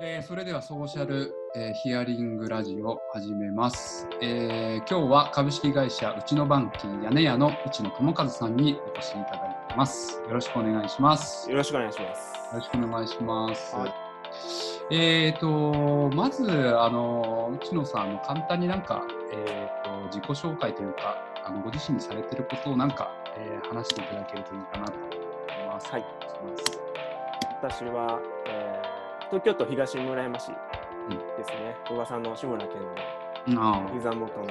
えーそれではソーシャル、えーヒアリングラジオ始めます、えー今日は株式会社うちのバンキ屋根屋の内野智和さんにお越しいただいてます。よろしくお願いします。よよろしくお願いします。ろしくお願いします。はいえーと、まず、あの、内野さん、あの簡単になんか、えーと、自己紹介というか、あのご自身にされてることをなんか、えー話していただけるといいかなと思います。はいします。私は、えー東京都東村山市ですね。小川さんの志村けんのあ膝元の。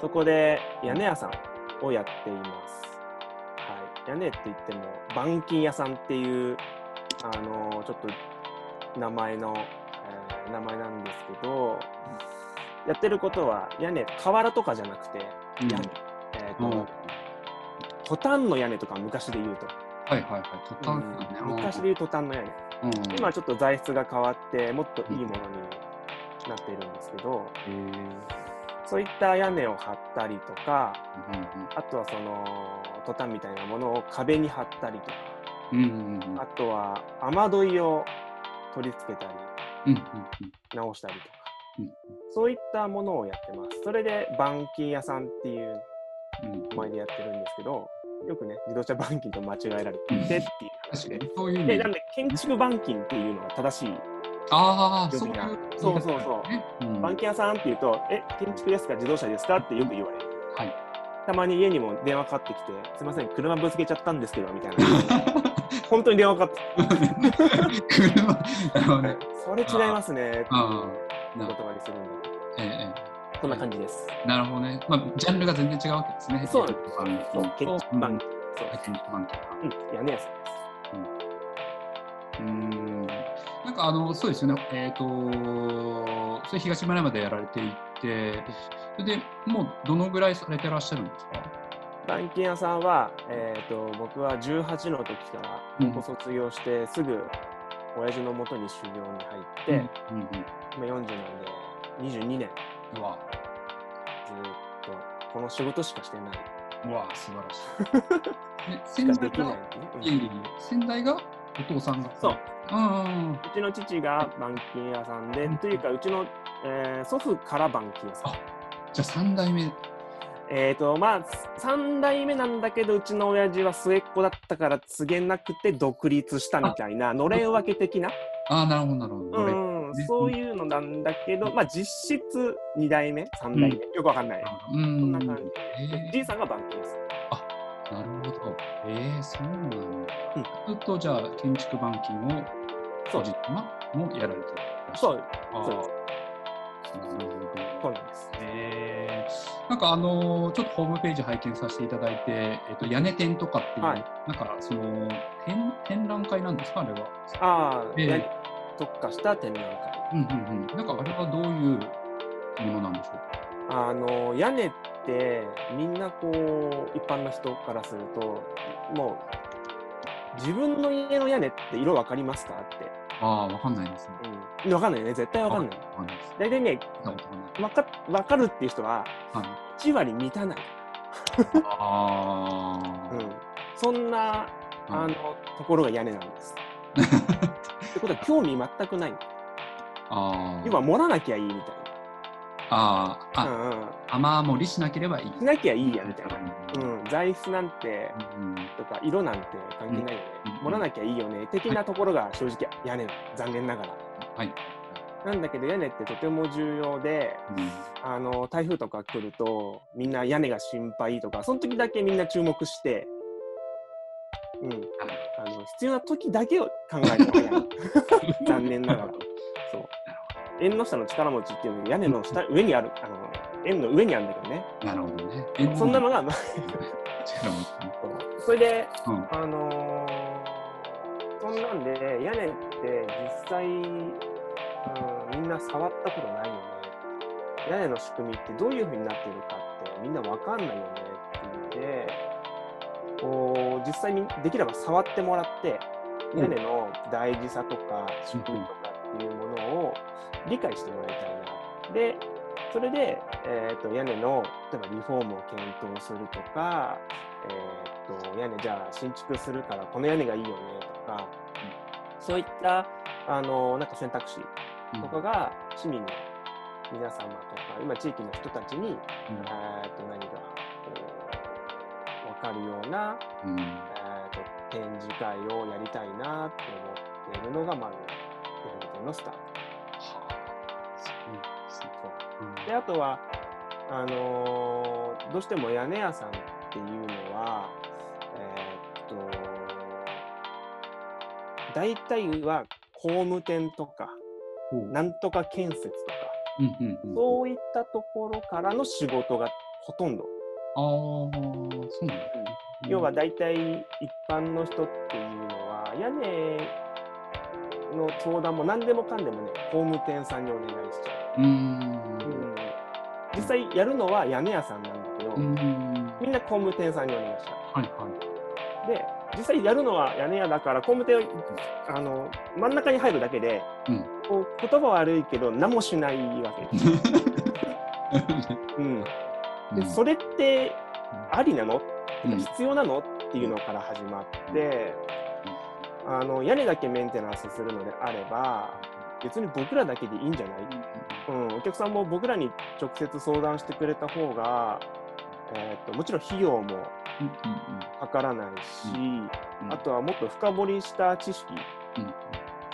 そこで屋根屋さんをやっています。はい。屋根って言っても、板金屋さんっていう、あのちょっと名前の、えー名前なんですけど、やってることは屋根、瓦とかじゃなくて、うん屋根。えっ、うんと、トタンの屋根とか昔で言うと。はいはいはい。トタンうんね昔で言うトタンの屋根。うん。今ちょっと材質が変わってもっといいものになっているんですけど、へー。そういった屋根を張ったりとかうんあとはそのトタンみたいなものを壁に貼ったりとかうんうんうんうん。あとは雨どいを取り付けたりうんうん直したりとか、うん。そういったものをやってます。それで板金屋さんっていううんうん。名前でやってるんですけどよくね自動車板金と間違えられててっていう確かにそういうでなんで建築板金っていうのが正しいああ、そうそうそうそうね。うん板金屋さんって言うと、え、建築ですか、自動車ですかってよく言われる。はい。たまに家にも電話かかってきて、すみません、車ぶつけちゃったんですけど、みたいな。本当に電話かかって車、ね。それ違いますね、ああ、おなるほど。断りするんで。ええこんな感じです。ええなるほどね。まあ、ジャンルが全然違うわけですね。そうなんでそう、建築板金。そうはい、建築板金うん、屋根屋さんです。うーん。なんかあの、そうですよね。えっ、と、それ東村山でやられていて、それでもうどのぐらいされてらっしゃるんですか？板金屋さんは、えっ、と、僕は18の時からうん高校卒業して、すぐ親父のもとに修行に入って、うんうん今40なんで、22年うん。うわ、ずーっとこの仕事しかしてない。うわ、素晴らしい。でし先代が、いえいえ先代がお父さんが。そう。うん。うちの父が板金屋さんで、というか、うちの、えー祖父から板金屋さん。じゃあ三代目。えっ、と、まあ、3代目なんだけど、うちの親父は末っ子だったから告げなくて独立したみたいな、のれん分け的な、ああ、なるほど、なるほど。そういうのなんだけど、まあ、実質2代目、3代目、よくわかんない。うん。そんな感じ。えじいさんが板金屋さん。ー、なるほど。えー、そうなんだ。うんずっとじゃあ建築板金をそうもやられてる。そう、あそうーなるほど。そうなんです。えー、なんかあのーちょっとホームページ拝見させていただいて、えっと屋根展とかっていう、はいなんかその展展覧会なんですか？あれは。ああ、ええ屋根特化した展覧会。うんうんうん。なんかあれはどういうものなんでしょう？か。あの屋根ってみんなこう一般の人からするともう自分の家の屋根って色わかりますかって、ああ、わかんないですね。うん、わかんないよね絶対わかんないわかんないです。大体ね。わかわかるっていう人ははい。1割満たない、ああ、うん、そんなあのところが屋根なんです ってことは興味全くない。あー。要は盛らなきゃいいみたいあー、あ、な、うんうん、雨漏りしなければいい。しなきゃいいやみたいな、うん。うん、材質なんてうんとか色なんて関係ないよね、うん盛らなきゃいいよね的なところが正直屋根なの残念ながら。はい。なんだけど屋根ってとても重要でうん。あの台風とか来るとみんな屋根が心配とかその時だけみんな注目して、うん、あの必要な時だけを考えて屋根残念ながら。そう。縁の下の力持ちっていうのが屋根の下上にある。あの円の上にあるんだけどね。なるほどね。えそんなのが、それでうん。あのーそんなんで屋根って実際、うん、みんな触ったことないよね。屋根の仕組みってどういう風になってるかってみんなわかんないよねっていうので、こう実際にできれば触ってもらって、うん。屋根の大事さとか仕組みとかっていうものを理解してもらいたいな。で、それで、えー、と屋根の例えばリフォームを検討するとか、えー、と屋根じゃあ新築するからこの屋根がいいよねとか、そういったあのなんか選択肢うん。とかが市民の皆様とか、今地域の人たちに、うん。えー、と何が分かるような、うん。えー、と展示会をやりたいなって思っているのがまず屋根店のスタート。はあ。そうですであとはあのーどうしても屋根屋さんっていうのはえーっと大体は工務店とかほう。なんとか建設とかうんうんうん。そういったところからの仕事がほとんど、ああ、そうなんだ。要は大体一般の人っていうのは屋根の相談も何でもかんでもね工務店さんにお願いしちゃう。う、うん、実際やるのは屋根屋さんなんだけど。みんな工務店さんにお願いしちゃはいはうで実際やるのは屋根屋だから工務店あの真ん中に入るだけで、うんこう言葉悪いけど何もしないわけです、うん、い。でそれってありなの？うん。必要なの？っていうのから始まって、あの屋根だけメンテナンスするのであれば別に僕らだけでいいんじゃない、うん、お客さんも僕らに直接相談してくれた方が、えー、ともちろん費用もかからないし、うん。あとはもっと深掘りした知識うん。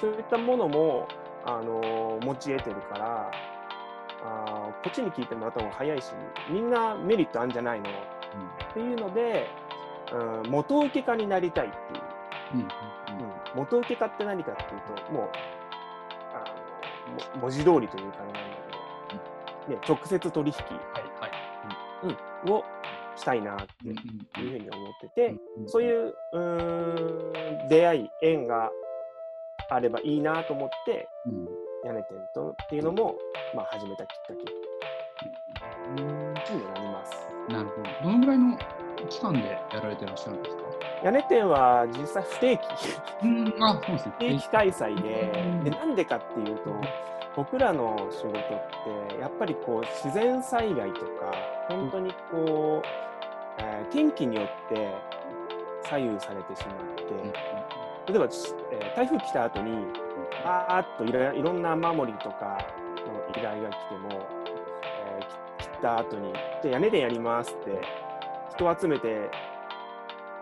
そういったものも、あのー持ち得てるからこっちに聞いてもらった方が早いしみんなメリットあるんじゃないの？っていうので、うん、元請け家になりたいっていう、うんうんうん、元請け家って何かっていうともうあのも文字通りというかあれなんだけど、ね、直接取引はいはい。をしたいなってうんいううんふうに思ってて、うんそういうう出会い、縁があればいいなと思って、うん。屋根店とっていうのも、まあ、始めたきっかけになります。なるほど。どのぐらいの期間でやられてらっしゃるんですか？屋根店は実際不定期、うん、あ、そうですね。不定期開催でうん、でなんでかっていうと、僕らの仕事って、やっぱりこう自然災害とか、本当にこう、えー天気によって左右されてしまって、例えば、しえー台風来た後に、バーっといろいろんな雨漏りとかの依頼が来ても、った後に、じゃあ屋根でやりますって、人を集めて、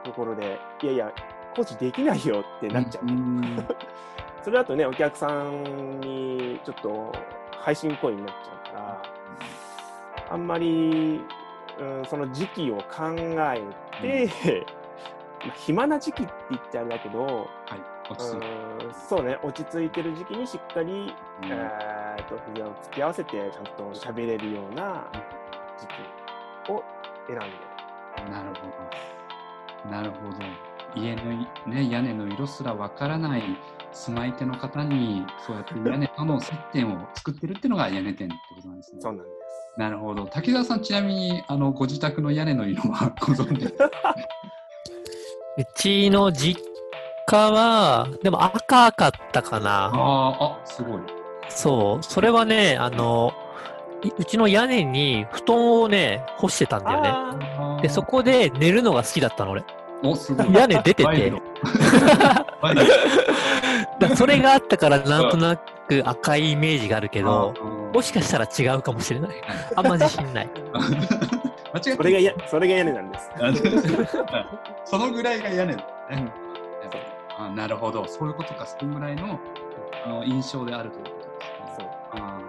ところで、いやいや、工事できないよってなっちゃう。ん それだとね、お客さんにちょっと配信行為になっちゃうから、あんまり、うん、その時期を考えて、まあ、暇な時期って言っちゃうんだけど、はい、落ち着いて。うんそうね、落ち着いてる時期にしっかり、うんえー、と筆を突き合わせて、ちゃんと喋れるような時期を選んで。なるほど。なるほど。家のい、ね、屋根の色すらわからない住まい手の方に、そうやって屋根との接点を作ってるっていうのが屋根店ってことなんですね。そうなんです。なるほど。滝沢さん、ちなみにあのご自宅の屋根の色はご存知ですか？うちの実家は、でも赤かったかな。あーあ、すごい。そう。それはね、あの、いうちの屋根に布団をね、干してたんだよね。で、そこで寝るのが好きだったの、俺。お、すごい。屋根出てて だそれがあったから、なんとなく赤いイメージがあるけど、うんもしかしたら違うかもしれない。あんま自信ない。間違ってそれがやそれが屋根なんです。そのぐらいが屋根だよね。うんあなるほど、そういうことか、そのぐらいのあの印象であるということですね。そうあ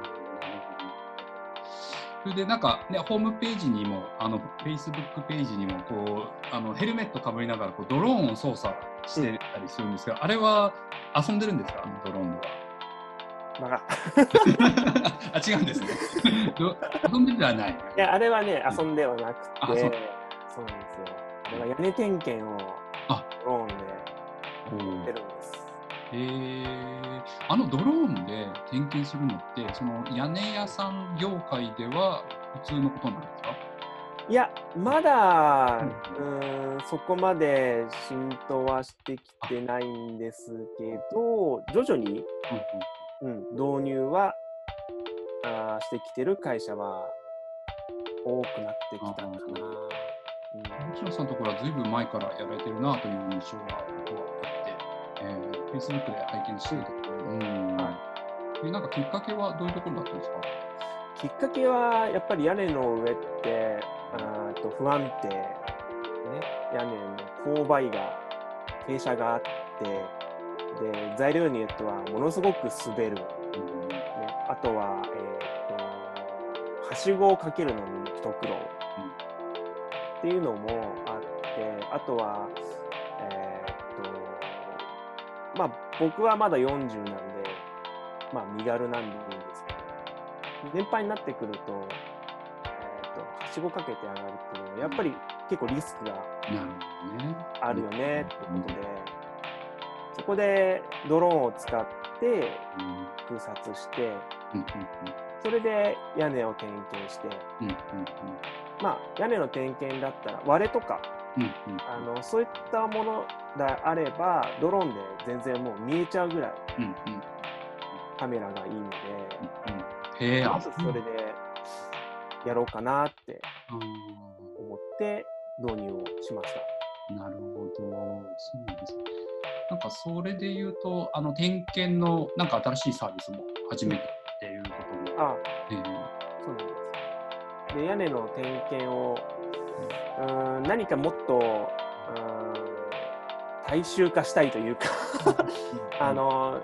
それでなんか、ね、ホームページにも、あの Facebook ページにもこうあのヘルメットかぶりながらこうドローンを操作してたりするんですが、あれは遊んでるんですか、ドローンでは。ま あ、あ違うんですね。ど遊んでではない。いや、あれはね、遊んではなくて、あそうそうなんですよ。あれは屋根点検をあドローンでてるん。です。えー、あのドローンで点検するのって、その屋根屋さん業界では普通のことなんですか？いや、まだ、ううーん、そこまで浸透はしてきてないんですけど、徐々に、うん、導入はあーしてきてる会社は多くなってきたかな。うん。星野さんのところはずいぶん前からやられてるなという印象が僕は Facebook で拝見してるところ、うん。はえなんかきっかけはどういうところだったんですか？きっかけはやっぱり屋根の上ってあーと不安定、ね、屋根の勾配が傾斜があってで材料によってはものすごく滑る、ね、あとは、えー、とはしごをかけるのに一苦労、っていうのもあってあとはまあ僕はまだ40なんでまあ身軽なんでいいんですけど年配になってくると,、えー、とはしごかけて上がるっていうのはやっぱり結構リスクが。あるよねってことで、そこでドローンを使ってうん。空撮してうんそれで屋根を点検してまあ屋根の点検だったら割れとかうんうんあのそういったものであればドローンで全然もう見えちゃうぐらいうんうんカメラがいいのでうんへえ、まずそれでやろうかなってあ思って導入をしました。ーなるほど。そうなんですね。なんかそれで言うと、あの点検のなんか新しいサービスも始めたっていうことも。あえそうなんです。で屋根の点検をうーん何かもっとうーん大衆化したいというかーあ、のん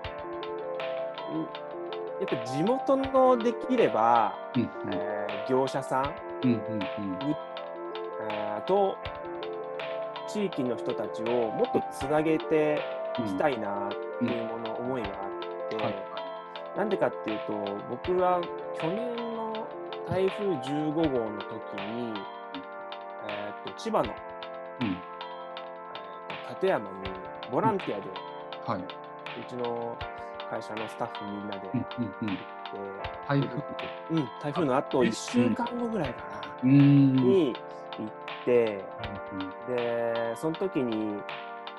やっぱ地元のできれば、うんうん。えー業者さんうんうんうん。えーと地域の人たちをもっとつなげていきたいなっていうもの、思いがあって、はい。なんでかっていうと僕は去年の台風15号の時に、千葉の、うん。えーと館山にボランティアで、はい。うちの会社のスタッフみんなでうん行って、うんうん。台風うん台風のあとえ1週間後ぐらいかな、うーん。に行ってでその時に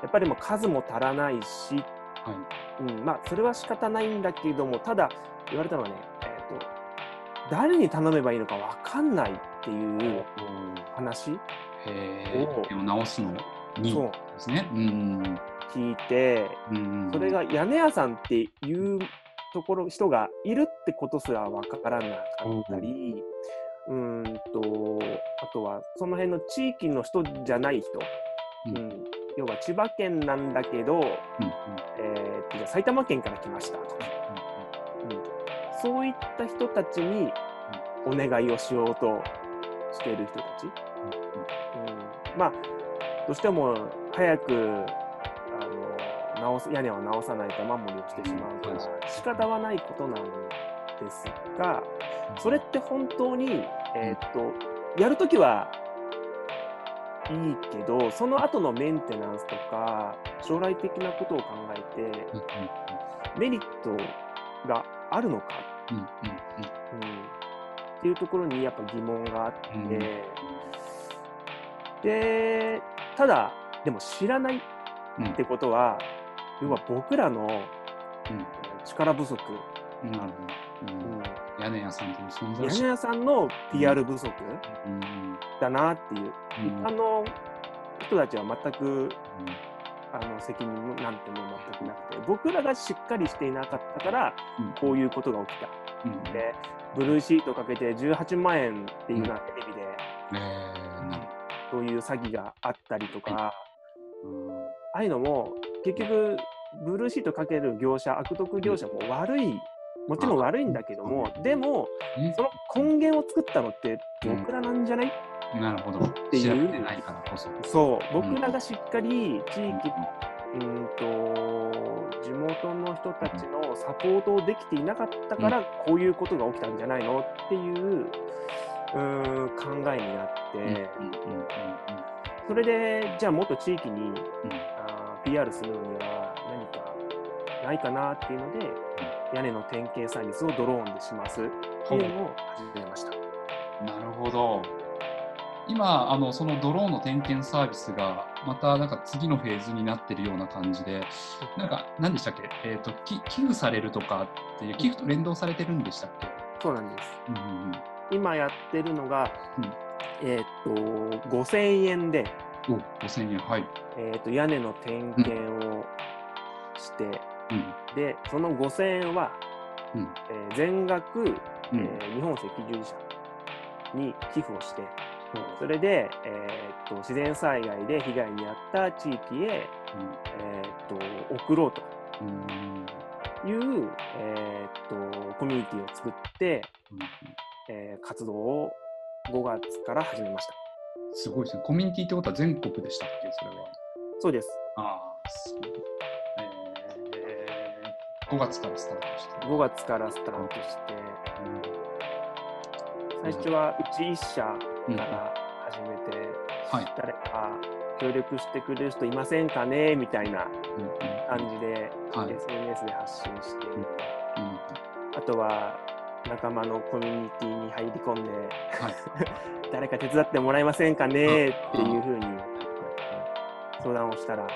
やっぱりもう数も足らないし、はい。うん、まあそれは仕方ないんだけどもただ言われたのはね、えー、と誰に頼めばいいのか分かんないっていう話へえお。でも直すのにですね。うん。聞いてうん。それが屋根屋さんっていうところ人がいるってことすら分からなかったり、うーんとあとはその辺の地域の人じゃない人、うんうん、要は千葉県なんだけど、うんうんえーじゃあ埼玉県から来ましたとか、うん、そういった人たちにお願いをしようとしている人たち、うん、まあどうしても早くあの直す屋根を直さないと雨漏りをしてしまうから仕方はないことなんですがそれって本当に、えーっとやるときはいいけどその後のメンテナンスとか将来的なことを考えてメリットがあるのか、うん、っていうところにやっぱ疑問があって、うん。でただでも知らないうんってことは要は僕らの力不足、うん。なるほど。うん。屋根屋さんという存在屋根屋さんの PR 不足うん。だなっていう、うん。一般の人たちは全くあの責任なんてもう全くなくて僕らがしっかりしていなかったからうん。こういうことが起きた。うん。でブルーシートかけて18万円っていうのはテレビで。そういう詐欺があったりとか、ああいうのも結局ブルーシートかける業者悪徳業者も悪いもちろん悪いんだけどもあでもねその根源を作ったのって僕らなんじゃない、なるほど。ていう。調べてないからこそ。そう。僕らがしっかり地うん。域うんと地元の人たちのサポートをできていなかったからこういうことが起きたんじゃないのっていううーん考えになって、うんうんうんうん。それでじゃあもっと地域にうん。あー PR するのには何かないかなっていうので、屋根の点検サービスをドローンでしますっていうのを始めました。なるほど。今、あのそのドローンの点検サービスが、またなんか次のフェーズになってるような感じで、なんか、何でしたっけ、えーとき寄付されるとかっていう、寄付と連動されてるんでしたっけ、そうなんです。うんうんうん、今やってるのが、うん。えーっと5000円で、お5000円、はい。えーっと屋根の点検をして、うん。で、その5000円は、うん。えー全額、うん。えー日本赤十字社に寄付をして、それで、えーっと自然災害で被害に遭った地域へ、えーっと送ろうとうんうんいう、えーっとコミュニティを作って、えー活動を5月から始めました。すごいですね。コミュニティってことは全国でしたっけ、それは。そうです。ああ、すごい。えー、5月からスタートして。5月からスタートして、最初はうち1社から始めて、はい。誰か協力してくれる人いませんかね？みたいなうんうん感じで、はい SNS で発信して、うんあとは仲間のコミュニティに入り込んで、はい。誰か手伝ってもらえませんかね？っていうふうに相談をしたら、は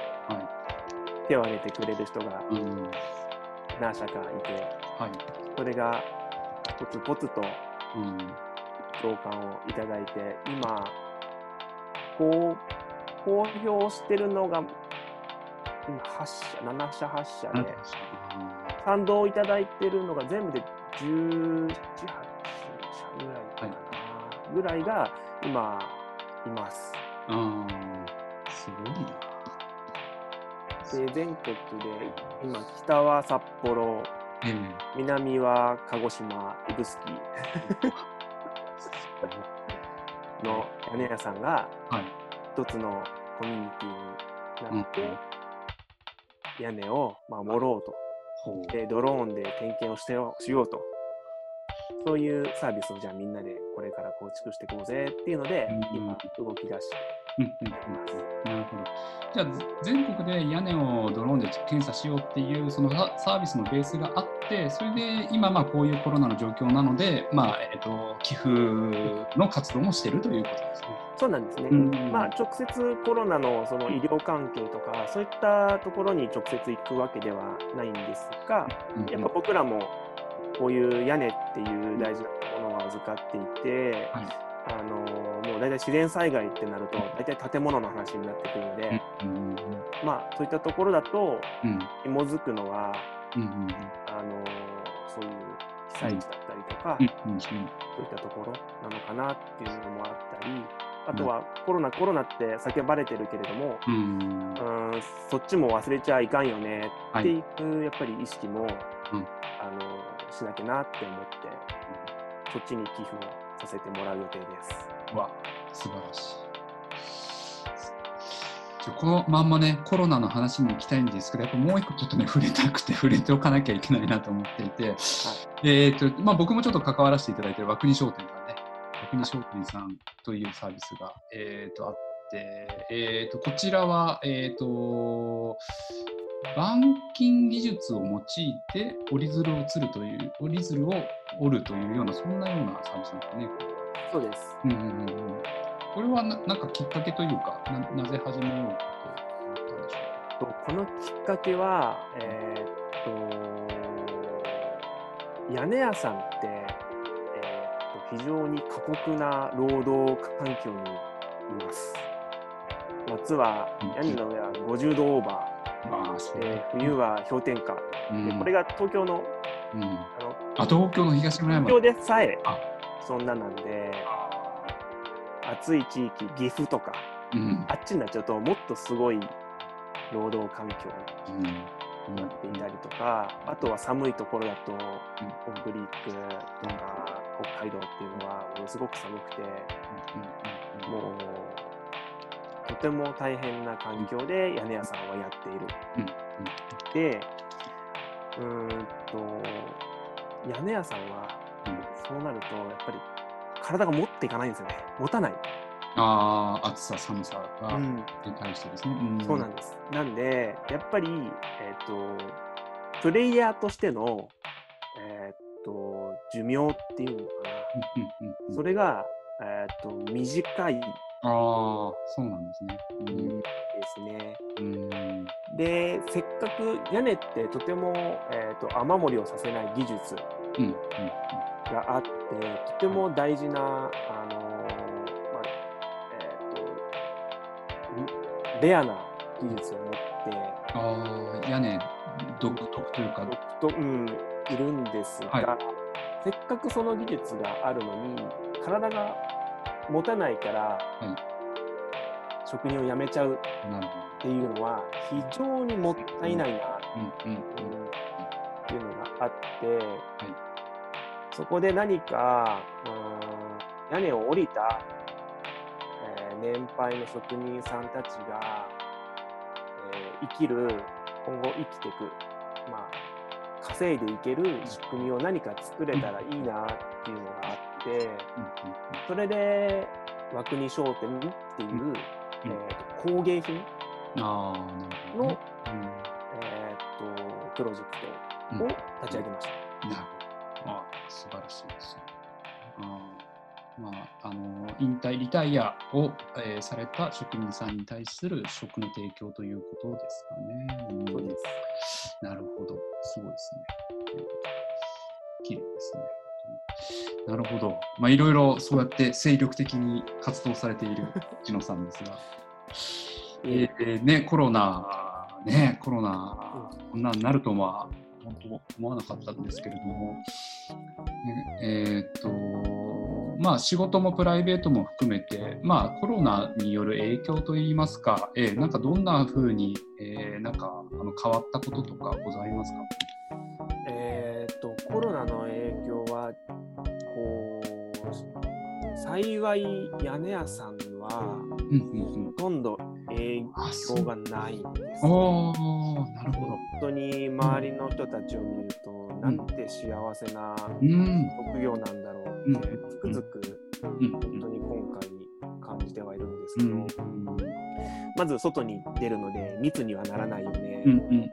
手を挙げてくれる人が。何社かいて、はい。それがポツポツとうん。共感をいただいて、今、こう、公表してるのが、今8社、7社、8社で、賛同いただいてるのが全部で17、8社ぐらいかな、ぐらいが今、います。すごいな。で、全国で、今、北は札幌、ええ南は鹿児島、指宿 の屋根屋さんが、はい。一つのコミュニティになって、うん屋根を守ろうと。で、ドローンで点検をしてよしようと。そういうサービスをじゃあみんなでこれから構築していこうぜっていうので、うん今動き出してうんうんうんなるほど。じゃあ、ぜ全国で屋根をドローンで検査しようっていうそのササービスのベースがあって、それで今、まあ、こういうコロナの状況なので、まあえっと寄付の活動もしてるということですね。そうなんですね。うんまあ直接コロナのその医療関係とか、そういったところに直接行くわけではないんですが、うんやっぱ僕らもこういう屋根っていう大事なものを預かっていて、はいあのもう大体自然災害ってなると大体建物の話になってくるので、うんうんまあそういったところだとうん。紐づくのはうんうんあのそういう被災地だったりとか、うん。うんそういったところなのかなっていうのもあったり、あとはコロナコロナって叫ばれてるけれども、うんんそっちも忘れちゃいかんよねはいっていう、やっぱり意識も、うん。あのしなきゃなって思って、そっちに寄付をさせてもらう予定です。わ素晴らしい。このまんまね、コロナの話に行きたいんですけど、やっぱもう一個ちょっとね、触れたくて、触れておかなきゃいけないなと思っていて、えっ、と、まあ僕もちょっと関わらせていただいている和国商店さんね、和国商店さんというサービスが、えっ、と、あって、えっ、と、こちらは、えっ、と、板金技術を用いて折り鶴を釣るという、折り鶴を折るというような、そんなようなサービスなんですね。そうです。うんうんうんうんこれはななんかきっかけというか、ななぜ始めようと思ったんでしょとこのきっかけは、えーっと、屋根屋さんって、えーっと非常に過酷な労働環境にいます。夏は屋根の上は50度オーバうか。ああ、そー、で冬は氷点下、うん。でこれが東京のうん、あのあ東京の東村山。東京でさえあ。そんななんで、暑い地域、岐阜とか、うん。あっちになっちゃうともっとすごい労働環境うん。になっていたりとか、あとは寒いところだと、北陸とか北海道っていうのはものすごく寒くて、もうとても大変な環境で屋根屋さんはやっている。うんで、うーんと、屋根屋さんはそうなると、やっぱり体が持っていかないんですよね。持たない。ああ、暑さ、寒さがうんに対してですね。そうなんです。なんで、やっぱり、えっ、と、プレイヤーとしての、えっ、と、寿命っていうのかな。それれが、えっ、と、短いでああ、そうなんですね。すね。うん。うんで、せっかく屋根ってとても、えっ、と、雨漏りをさせない技術うんうんがあって、とても大事な、あのーまあ、えっ、と、んレアな技術を持って、ああ、屋根独特というか、独特うん、いるんですが、はせっかくその技術があるのに、体が持たないから、職人を辞めちゃうっていうのは、非常にもったいないなっていうのがあって、そこで何か、屋根を降りた、えー年配の職人さんたちが、えー生きる、今後生きていく、まあ、稼いでいける仕組みを何か作れたらいいなっていうのがあって、それで、和国商店っていう、うんえーと工芸品のね。、えーとプロジェクうんトを立ち上げました。なるほど。ああ、素晴らしいですね。ああまあ、あの引退、リタイアを、えーされた職人さんに対する職の提供ということですかね。うんそうです。なるほど。すごいですね。綺麗ですね。なるほど。まあ、いろいろそうやって精力的に活動されている千野さんですが、えーね、コロナ、ね、コロナ、こんなになるとは、本当思わなかったんですけれども、ねえーっと、まあ仕事もプライベートも含めて、まあコロナによる影響といいますか、えーなんかどんな風に、えーなんかあの変わったこととかございますか？えーっと、コロナの幸い屋根屋さんは、うんうんうん。ほとんど影あ、そ響う。がないんです。おー、なるほど。本当に周りの人たちを見ると、なんて幸せなうん。職業なんだろうって、うんつくづくうん本当に今回感じてはいるんですけど、うんまず外に出るので密にはならないよね。うんうんうん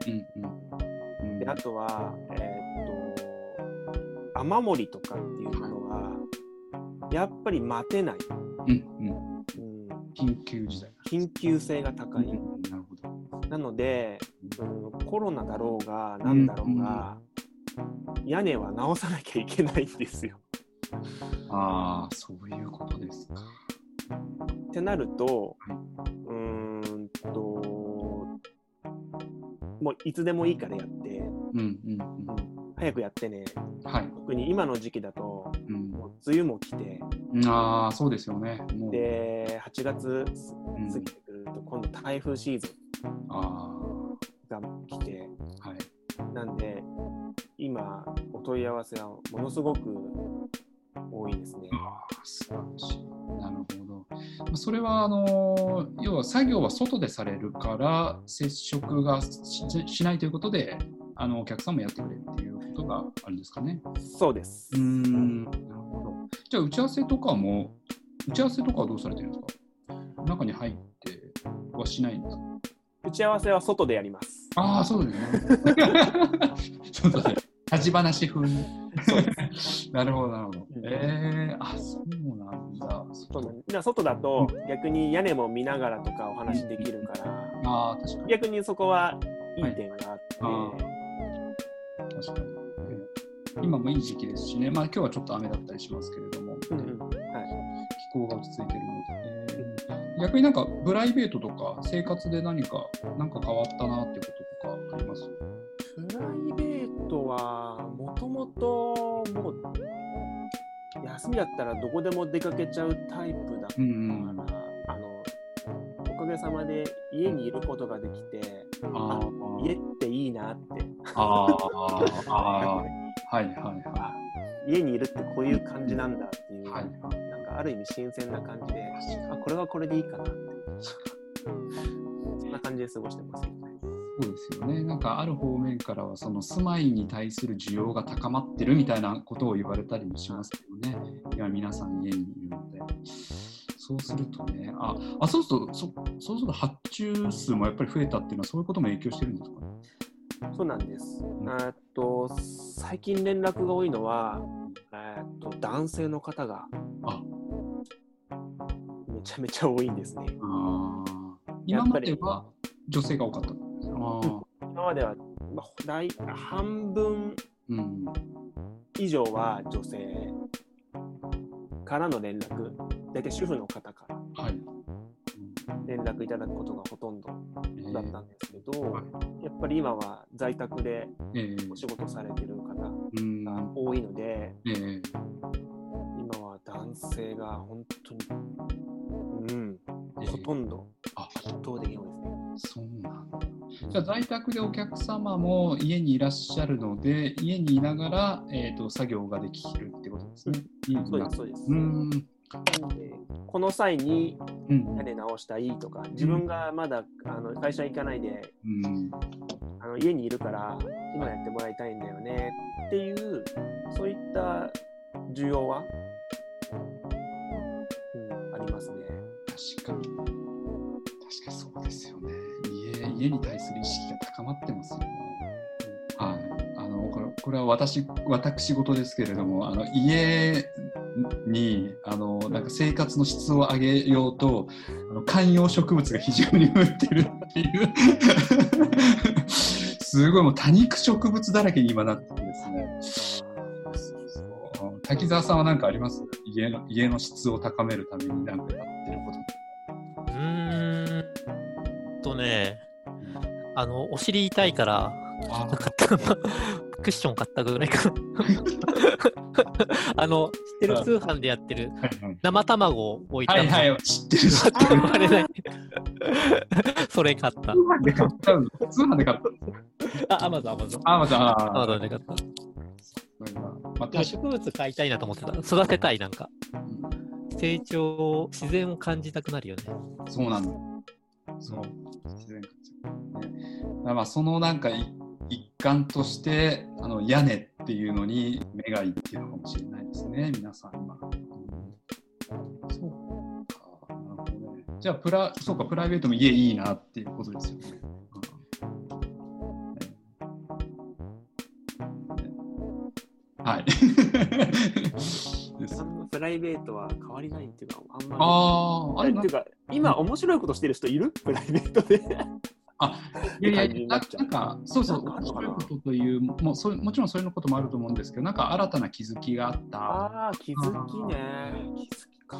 うん。であとは、えーっと、雨漏りとかっていうものは、やっぱり待てない。うんうん。うん、緊急事態。緊急性が高い。うんなるほど。なので、うん、コロナだろうが、なんだろうが、屋根は直さなきゃいけないんですよ。ああ、そういうことですか。ってなるとはいうーんと、もういつでもいいからやって、うんうん早くやってね。うん。はい。特に今の時期だと、うん梅雨も来て、ああ、そうですよね。で、8月うん過ぎてくると、今度台風シーズあンが来て、あ、はい。なんで、今、お問い合わせはものすごく多いですね。ああ、素晴らしい。なるほど。まあそれは、あの、要は作業は外でされるから、接触がししないということで、あの、お客さんもやってくれっていうことがあるんですかね。そうです。うーん、なるほど。じゃあ、打ち合わせとかも、打ち合わせとかはどうされてるんですか？中に入ってはしないんですか？打ち合わせは外でやります。ああ、そうですね。そうですね。立ち話風に。なるほど、なるほど。ええあ、そうなんだ。そうなんだから外だと逆に屋根も見ながらとかお話できるから、ああ、確かに。逆にそこはいい点があって、あ確かに。ええ。今もいい時期ですしね、まあ今日はちょっと雨だったりしますけれども、うんうん。はい、気候が落ち着いているので、ええ逆になんかプライベートとか生活で何か、なんか変わったなってこととかあります？プライベートはもともともう休みだったらどこでも出かけちゃうタイプだったから、うんうん。あのおかげさまで家にいることができてあ家っていいなってああはいはいは家にいるってこういう感じなんだっていう、い。はいはい。なんかある意味新鮮な感じであこれはこれでいいかなってそんな感じで過ごしてます。そうですよね。なんかある方面からはその住まいに対する需要が高まってるみたいなことを言われたりもしますけどね。今皆さん家にいるので。そうするとね、あ、あそうすると、そそうすると発注数もやっぱり増えたっていうのはそういうことも影響してるんですか？ね。そうなんです。んえーっと最近連絡が多いのは、えーっと男性の方があめちゃめちゃ多いんですね。今までは女性が多かった今までは、まあ、大半分うん。以上は女性からの連絡、大体主婦の方から。はい。連絡絡いただくことがほとんどえだったんですけど、はい。やっぱり今は在宅でええ。お仕事されてる方うん。が多いので、ええ。今は男性が本当に、うん、ええ。ほとんどあ。圧倒的に多いですね。そうなんだ。じゃあ在宅でお客様も家にいらっしゃるので、家にいながら、えー、と作業ができるってことですね。そうです、そうです。うん。でこの際にうん。屋根直したいとか、自分がまだあの会社行かないでうん。あの家にいるから今やってもらいたいんだよねっていうそういった需要は、うん、ありますね。確かに家家に対する意識が高まってますよね。はい。あのこれこれは私私事ですけれども、あの家にあのなんか生活の質を上げようとあの観葉植物が非常に増えてるっていう すごいもう多肉植物だらけに今なっててですね。滝沢さんは何かあります？家の家の質を高めるために何かやってることうーんとね、あの、お尻痛いから、あなかった。クッション買ったぐらいかな。あの、知ってる通販でやってる生卵を置いたのはいはい、知ってる。ない。それ買った。販で買ったの？通販で買ったの？あ、アマゾン、アマゾン。あ、また、あアマゾンで買った。まあ、植物飼いたいなと思ってた。育てたい、なんか。成長、自然を感じたくなるよね。そうなんだ。そう。自然活ね。だからまあ、そのなんかい一環として、あの屋根っていうのに目がいっていうのかもしれないですね、皆さん今。そうか、なるほどね。じゃあ、プラ、そうか、プライベートも家いいなっていうことですよね。はい。プライベートは変わりないっていうか、あんまり。ああ、あれなっていうか、今面白いことしてる人いる？プライベートで。いやいやななんか、そうそう、面白いことというもうそれ、もちろんそういうこともあると思うんですけど、なんか新たな気づきがあった。ああ、気づきね。気づきか。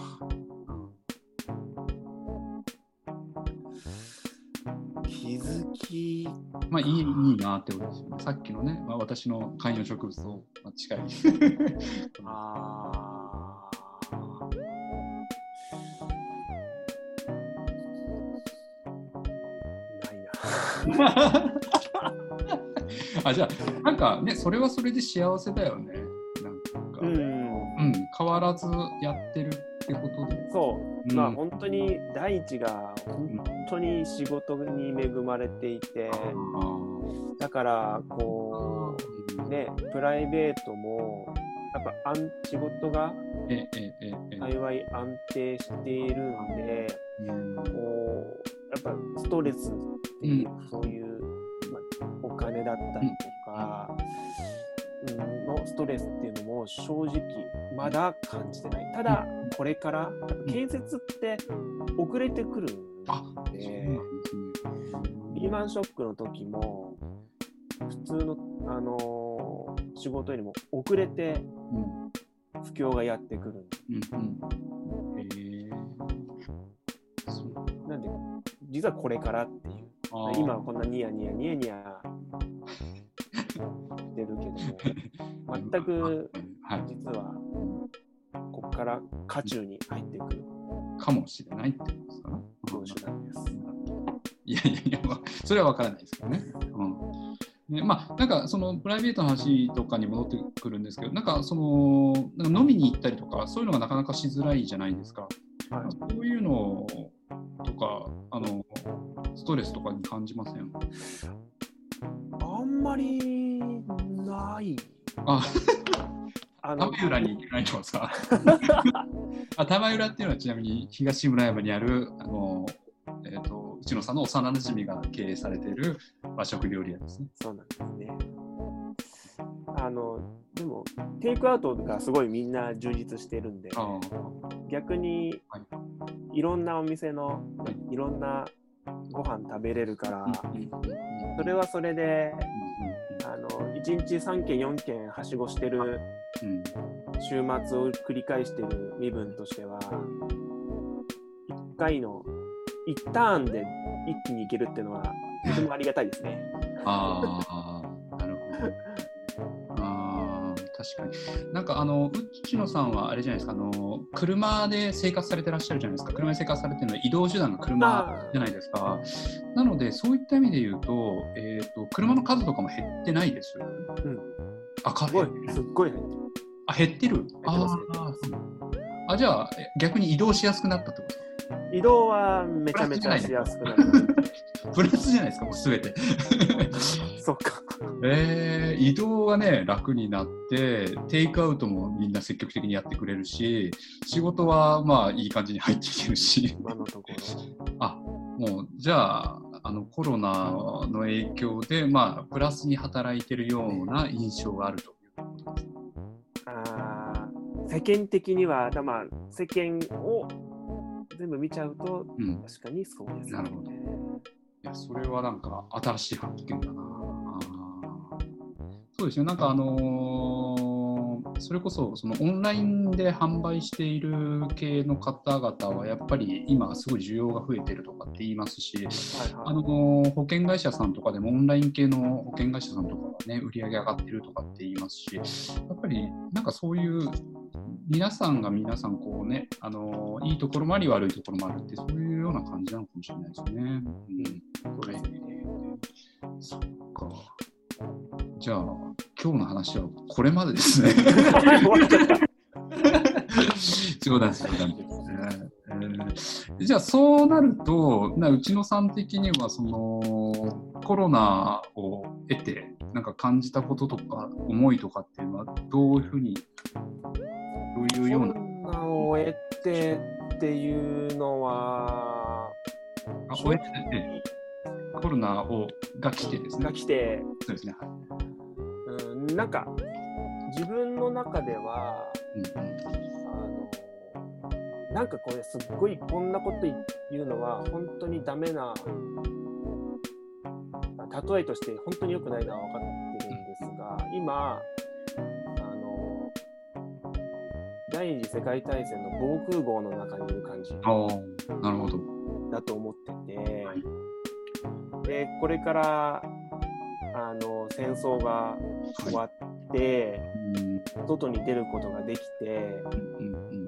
気づき。まあ、いいいいなってことですよね。さっきのね、まあ、私の観葉植物とまあ近い。ああ。ないな。あじゃあ、なんかね、それはそれで幸せだよね。なんか、ううん、ん。変わらずやってるってことで。そう。うん。まあ本当に第一が本当に仕事に恵まれていて、あだからこーうね、プライベートもやっぱ安仕事が幸い安定しているんで、うん。こうやっぱストレスっていう、そういう、まあ、お金だったりとか、うん、のストレスっていうのも正直まだ感じてない。ただ、これから建設って遅れてくるんで。リーマンショックの時も普通の、あのー仕事よりも遅れてうん。不況がやってくるなんで実はこれからっていう。今はこんなニヤニヤニヤニヤしてるけども 全くはい、実はここから渦中に入ってくるかもしれないってことですか？ね。業種なんです。いやいやいや、まあそれは分からないですけどね。うんねまあ、なんかそのプライベートの話とかに戻ってくるんですけど、なんかそのなんか飲みに行ったりとか、そういうのがなかなかしづらいじゃないですか。はいそういうのとか、あのストレスとかに感じません？あんまりない。あ、あ田村浦に行けないと。あ田村浦っていうのはちなみに東村山にある、あのえー、と内野さんの幼なじみが経営されている和食料理屋ですね。そうなんですね。あの、でも、テイクアウトがすごいみんな充実してるんで、あ逆にはいいろんなお店のはいいろんなご飯食べれるから、うんうんうんそれはそれで、うん1日3件4件はしごしてる週末を繰り返してる身分としては、1回の1ターンで一気にいけるっていうのは、とてもありがたいですね。ああ、なるほど。ああ、確かに。なんかあの、内野さんはあれじゃないですか、あの、車で生活されてらっしゃるじゃないですか。車で生活されてるのは移動手段が車じゃないですか。なので、そういった意味で言うと、えっ、と、車の数とかも減ってないです。うん。あ、かすごい、すっごい減ってる減ってますあーあ、じゃあ、え逆に移動しやすくなったってこと？ですか移動はめちゃめちゃしやすくなる。プラスじゃないですか、もうすべて。そっか。えー移動がね、楽になって、テイクアウトもみんな積極的にやってくれるし、仕事はまあいい感じに入ってきてるし、今のところ。あもうじゃあ、あのコロナの影響で、まあ、プラスに働いてるような印象があるということですね。あー世間的には、だまあ、世間を全部見ちゃうと、うん、確かにそうです、ね。なるほどいや、それはなんか新しい発見だな。そうですね、なんかあのーそれこそそのオンラインで販売している系の方々はやっぱり今すごい需要が増えてるとかって言いますし、はいはいあのー保険会社さんとかでもオンライン系の保険会社さんとかはね、売り上げ上がってるとかって言いますし、やっぱりなんかそういう皆さんが皆さんこうね、あのーいいところもあり悪いところもあるって、そういうような感じなのかもしれないですね。うんそうですね。そっか。じゃあ、今日の話はこれまでですね。終わっちゃった。冗談です、冗談ですね。えーじゃあ、そうなると、な内野さん的には、その、コロナを得て、なんか感じたこととか、思いとかっていうのは、どういうふうに、どういうようなコ、ロナを得てっていうのは、あ終えてねコロナをが来てですねが。来て、そうですね。はいうん、なんか、自分の中では、うんなんかこれすっごいこんなこと言うのは本当にダメな、まあ例えとして本当に良くないのは分かってるんですが、今、第二次世界大戦の防空壕の中にいる感じなるほど。だと思ってて、はい。で、これから、あの、戦争が終わって、うん。外に出ることができて、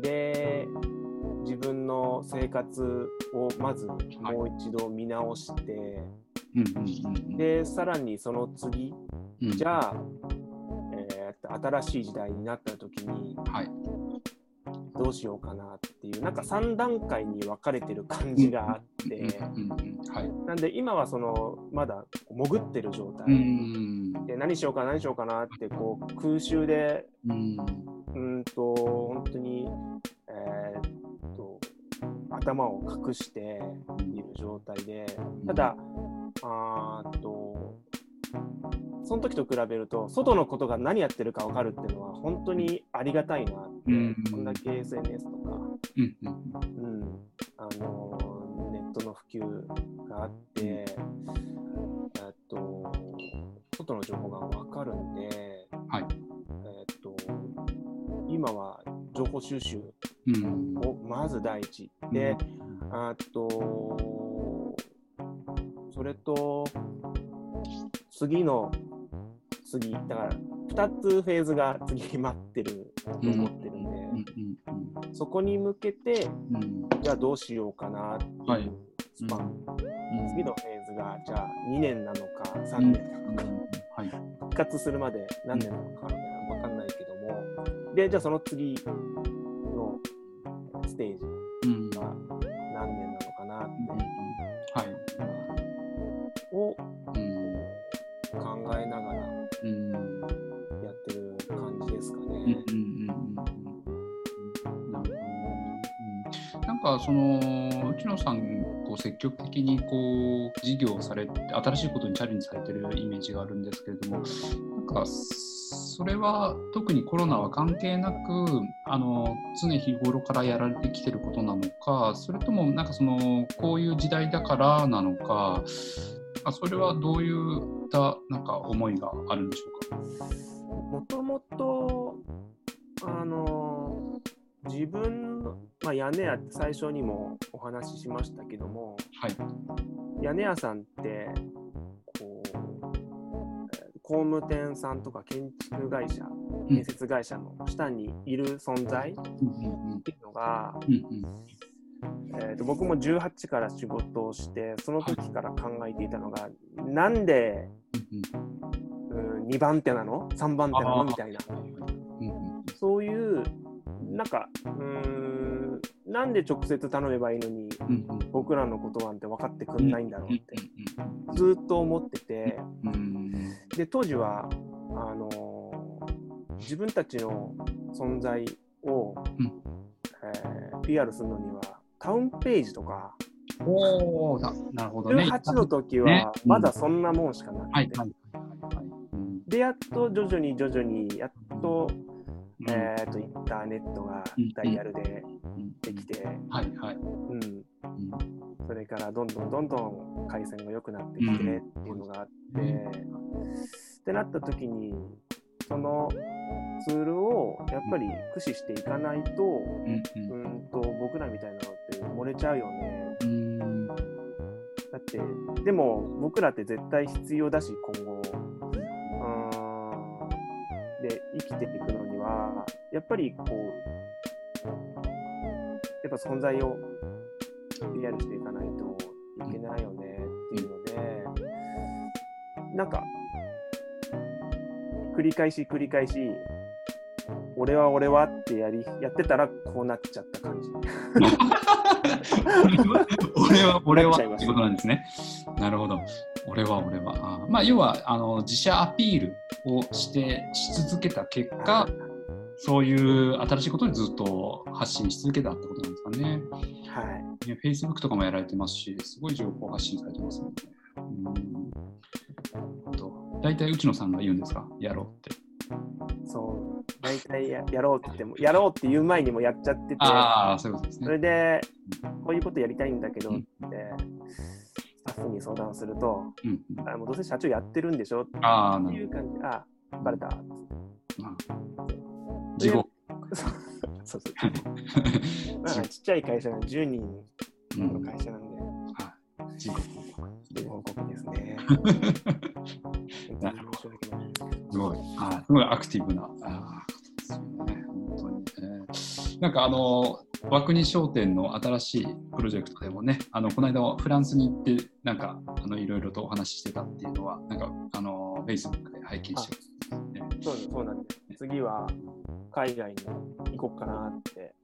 で自分の生活をまずもう一度見直して、でさらにその次うん。じゃあ、えーっと新しい時代になった時にはい。どうしようかなっていうなんか3段階に分かれてる感じがあって。なんで今はそのまだ潜ってる状態、うん。で何しようかな何しようかなってこう空襲でうん。うんと本当に、えーっと頭を隠している状態で、ただ、あーっと、その時と比べると、外のことが何やってるか分かるっていうのは、本当にありがたいなって、うん。こんだけ SNS とか、うんうんうん、あのネットの普及があって、えっと、外の情報が分かるんで、はい。えっと、今は情報収集うん。をまず第一。で、あと、それと、次の、次、だから、2つフェーズが次待ってると思ってるんで、うんうんそこに向けて、じゃあどうしようかなっていうはい。スパン、うん。次のフェーズが、じゃあ2年なのか3年なのか、はい。復活するまで何年なのかわかんないけども、で、じゃあその次のステージかその内野さんこう積極的にこう事業をされて新しいことにチャレンジされてるイメージがあるんですけれどもなんかそれは特にコロナは関係なくあの常日頃からやられてきてることなのかそれともなんかそのこういう時代だからなのかあそれはどういったなんか思いがあるんでしょうか？もともと、あの、自分の、まあ、屋根屋って最初にもお話ししましたけども、はい。屋根屋さんってこうえー工務店さんとか建築会社うん。建設会社の下にいる存在っていうのが、うんうんえー、と僕も18から仕事をしてその時から考えていたのがなんで、うん、2番手なの？3番手なの？みたいな。そういうなんかうーんなんで直接頼めばいいのにうんうん僕らのことなんて分かってくんないんだろうってうんずっと思ってて。で当時はあのー自分たちの存在を、うんえー PR するのにはタウンページとかおおななるほどね。18の時ねはまだそんなもんしかなくて、はいはいはいはい。うんでやっと徐々に徐々にやっと,、うんえー、とインターネットがダイヤルでできて、はいはい。うん、うん。それからどんどんどんどん回線が良くなってきてっていうのがあって、ってなった時にそのツールをやっぱり駆使していかないと,、うんと僕らみたいなのって漏れちゃうよね。うんだってでも僕らって絶対必要だし今後で生きていくのにはやっぱりこうやっぱ存在を PR していかないといけないよねっていうのでなんか繰り返し繰り返し俺は俺はってやりやってたらこうなっちゃった感じ。俺は、俺はってことなんですね。なるほど。俺は、俺は。あまあ、要は、あの、自社アピールをして、し続けた結果、そういう新しいことにずっと発信し続けたってことなんですかね。はいね Facebook とかもやられてますし、すごい情報発信されてますもんね。うんなるほど。大体、内野さんが言うんですか？やろうって。そう、大体ややろうって言っても、やろうって言う前にもやっちゃってて、ああ、そういうことですそね。れで、こういうことやりたいんだけどうんって、スタッフに相談すると、うんうん、あもうどうせ社長やってるんでしょっていう感じで、あ、バレた。ほど。事後。そうそうそう。まあ、ちっちゃい会社の10人うんの会社なんで、はい。事後報告ですね。なるほど。すごい、はい、すごいアクティブな、あーことですよね、本当に。えーなんかあの、和国商店の新しいプロジェクトでもね、あのこの間フランスに行って、なんかあのいろいろとお話ししてたっていうのは、なんかあの、Facebook で拝見してます、ね。そうそうなんです。次は海外に行こうかなって。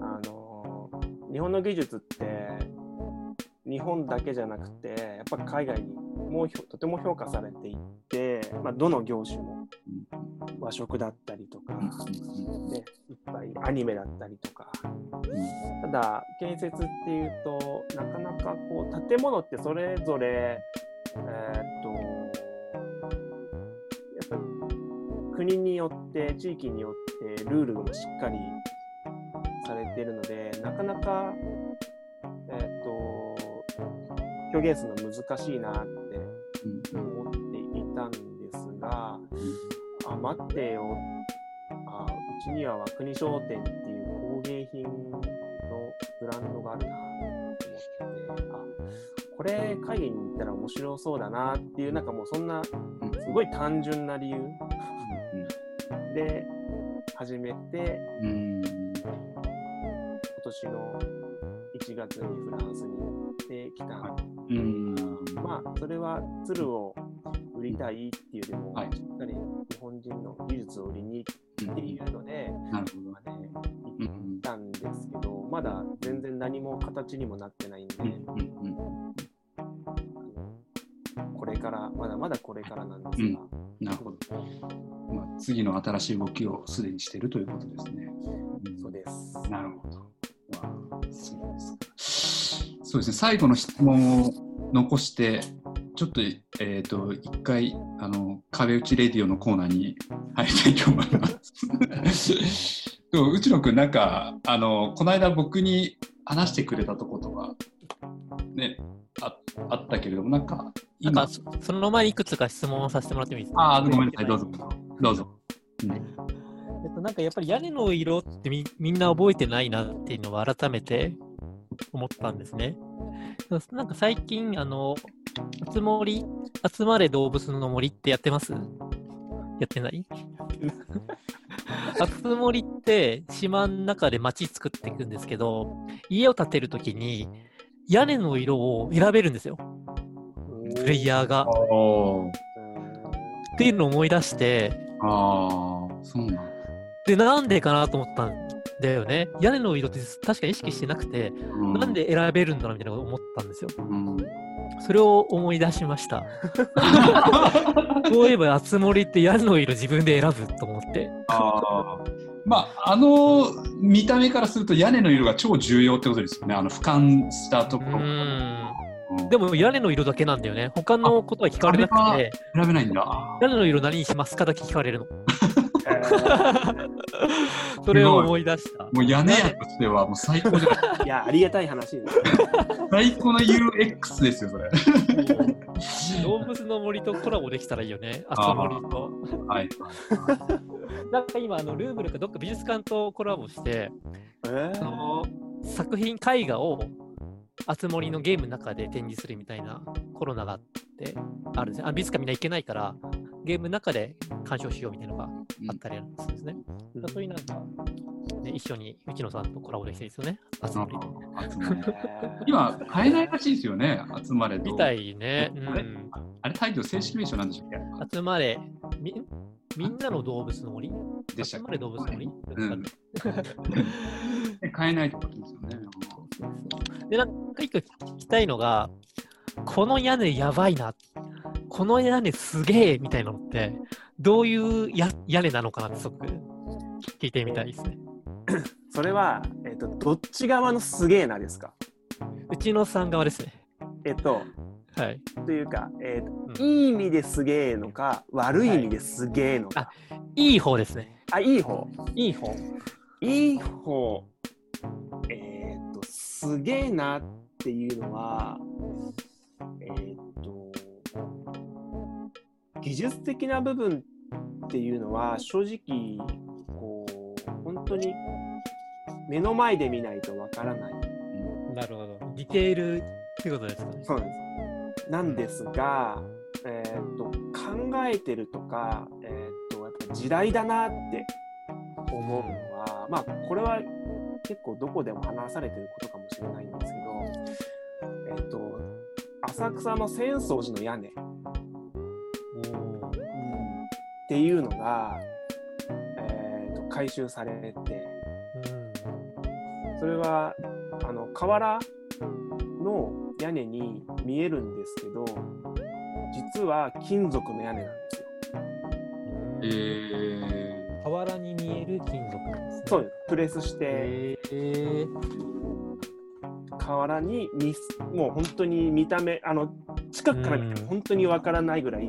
あの日本の技術って日本だけじゃなくてやっぱ海外にもうとても評価されていって、まあ、どの業種も和食だったりとか、ね、いっぱいアニメだったりとかただ建設っていうとなかなかこう建物ってそれぞれえーっと国によって地域によってルールもしっかりされているのでなかなかえーっと表現するの難しいなってうん思っていたんですが、あ、待ってよ。あ、うちには和国商店っていう工芸品のブランドがあるなと思って、あ、これ海外に行ったら面白そうだなっていう、なんかもうそんなすごい単純な理由で始めて、うんうん今年の1月にフランスに行ってきた。ん。うん。まあ、それは鶴を売りたいっていうよりも、はい。しっかり日本人の技術を売りにっていうので、なるほどまあね、行ったんですけど、まだ全然何も形にもなってないんで、うん。うん。これから、まだまだこれからなんですが、なるほど。まあ、次の新しい動きをすでにしているということですね。んそうです。なるほど。そうですか。そうですね、最後の質問を残して、ちょっと、えっ、と、一回、あの、壁打ちレディオのコーナーに入りたいと思います。でも、内野くん、なんか、あの、この間僕に話してくれたとこね、ああったけれども、なんか、なん今か、そその前にいくつか質問をさせてもらってもいいですか？ああ、ごめんなさい、どうぞ。どうぞ。うん。えっとなんかやっぱり屋根の色ってみみんな覚えてないなっていうのは改めて思ったんですね。なんか最近、あの、集まり、集まれ動物の森ってやってます？やってない？集まりって島の中で街作っていくんですけど、家を建てるときに屋根の色を選べるんですよ。プレイヤーが。っていうのを思い出して、ああ、そうなんだ。で、なんでかなと思ったんだよね。屋根の色って確か意識してなくて、うなんで選べるんだろうみたいなことを思ったんですよ。うん、それを思い出しました。そういえば、あつ森って屋根の色自分で選ぶと思って。まあ、あの見た目からすると屋根の色が超重要ってことですよね。あの俯瞰したとうころ。ん。うんでも屋根の色だけなんだよね。他のことは聞かれなくあて、選べないんだ。あ屋根の色何にしますかだけ聞かれるの。え ー それを思い出した。ーもう屋根屋としてはもう最高じゃない いや、ありがたい話です。最高の UX ですよ、それ。動物の森とコラボできたらいいよね。あ森と。はい。なんか今、あのルーブルかどっか美術館とコラボして、えその作品、絵画をあつ森のゲームの中で展示するみたいなコロナがあって、あるんですね。あ美術館みんな行けないから、ゲームの中で鑑賞しようみたいなのがあったりするんですね。だからそういうなんか、ね、一緒に内野さんとコラボできてるんですよね。あつ森で。集まれ今、買えないらしいですよね、集まれとみたいね。うあれ？ん。あれ、タイトル正式名称なんでしょうっ集まれ、みみんなの動物の森？けでしたっ集まれ動物の森、うんけ 買えないってことですよね。で、なんか一個聞きたいのが、この屋根やばいな、この屋根すげえみたいなのって、どういうや屋根なのかなってすごく聞いてみたいですね。それは、えっと、どっち側のすげえなですか？うちのさん側ですね。えっと、はい。というか、えっとうんいい意味ですげえのか、悪い意味ですげえのか。いい方ですね。あ、いい方。いい方。いい方。えっと、すげえなっていうのは、えっと、技術的な部分っていうのは、正直、こう、本当に目の前で見ないとわからない。なるほど。ディテールってことですかね。そうです。なんですが、えーっと考えてるとか、えーっとやっぱ時代だなって思うのは、まあこれは結構どこでも話されてることかもしれないんですけど、浅草の浅草寺の屋根、っていうのが、えーっと回収されて、それはあの瓦の屋根に見えるんですけど実は金属の屋根なんですよ。えー、瓦に見える金属なんですね。そうです。プレスして。へえ瓦に見すもう本当に見た目あの近くから見ても本当にわからないぐらい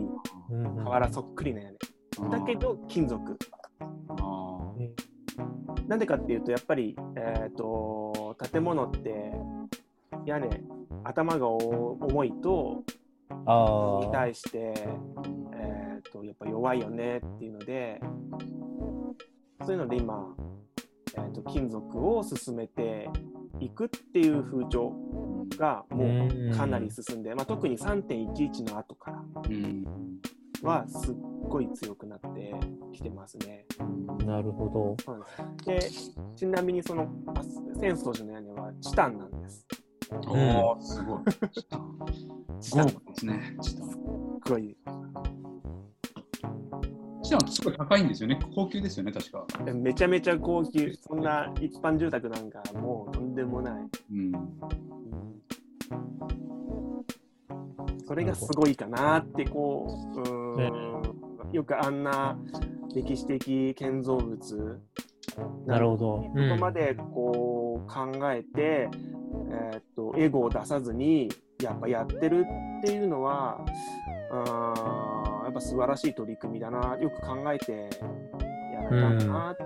瓦そっくりな屋根だけど金属。あなんでかっていうとやっぱり、えー、と建物って屋根頭が重いとあに対して、えー、とやっぱ弱いよねっていうのでそういうので今、えー、と金属を進めていくっていう風潮がもうかなり進んで、まあ、特に3.11の後からうんはすっごい強くなってきてますね。なるほど。でちなみにそのあ浅草寺の屋根はチタンなんです。おお、すごい。チタンすっ豪華ですね。チタン。ごいすごい高いんですよね。高級ですよね、確か。めちゃめちゃ高級そんな一般住宅なんかもうとんでもない。うん。それがすごいかなってこううんよくあんな歴史的建造物なるほど。ここまでこう考えて、えーっとエゴを出さずにやっぱやってるっていうのはあーやっぱ素晴らしい取り組みだなよく考えてやられたなって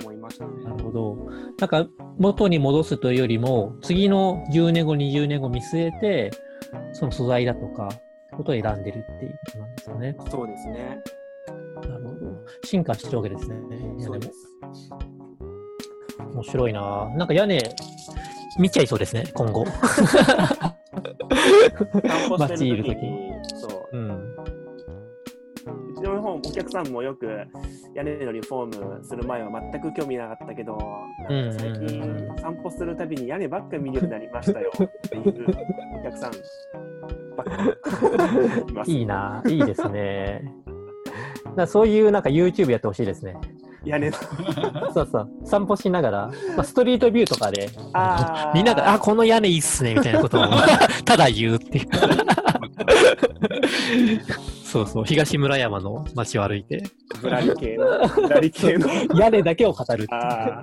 思いましたね。なるほど。なんか、元に戻すというよりも、次の10年後、20年後見据えて、その素材だとか、ことを選んでるっていうことなんですよね。そうですね。なるほど。進化してるわけですね。そうです。面白いななんか屋根、見ちゃいそうですね、今後。散歩してる時に、お客さんもよく屋根のリフォームする前は全く興味なかったけど、最近散歩するたびに屋根ばっか見るようになりましたよ っていうお客さんばっかりいます。いいな、いいですね。だからそういうなんか YouTube やってほしいですね。屋根の。そうそう、散歩しながら、まあ、ストリートビューとかで、みんなが、あ、この屋根いいっすね、みたいなことをただ言うっていう。そうそう、東村山の街を歩いて、ぶらり系の。ぶらり系の。屋根だけを語るああ。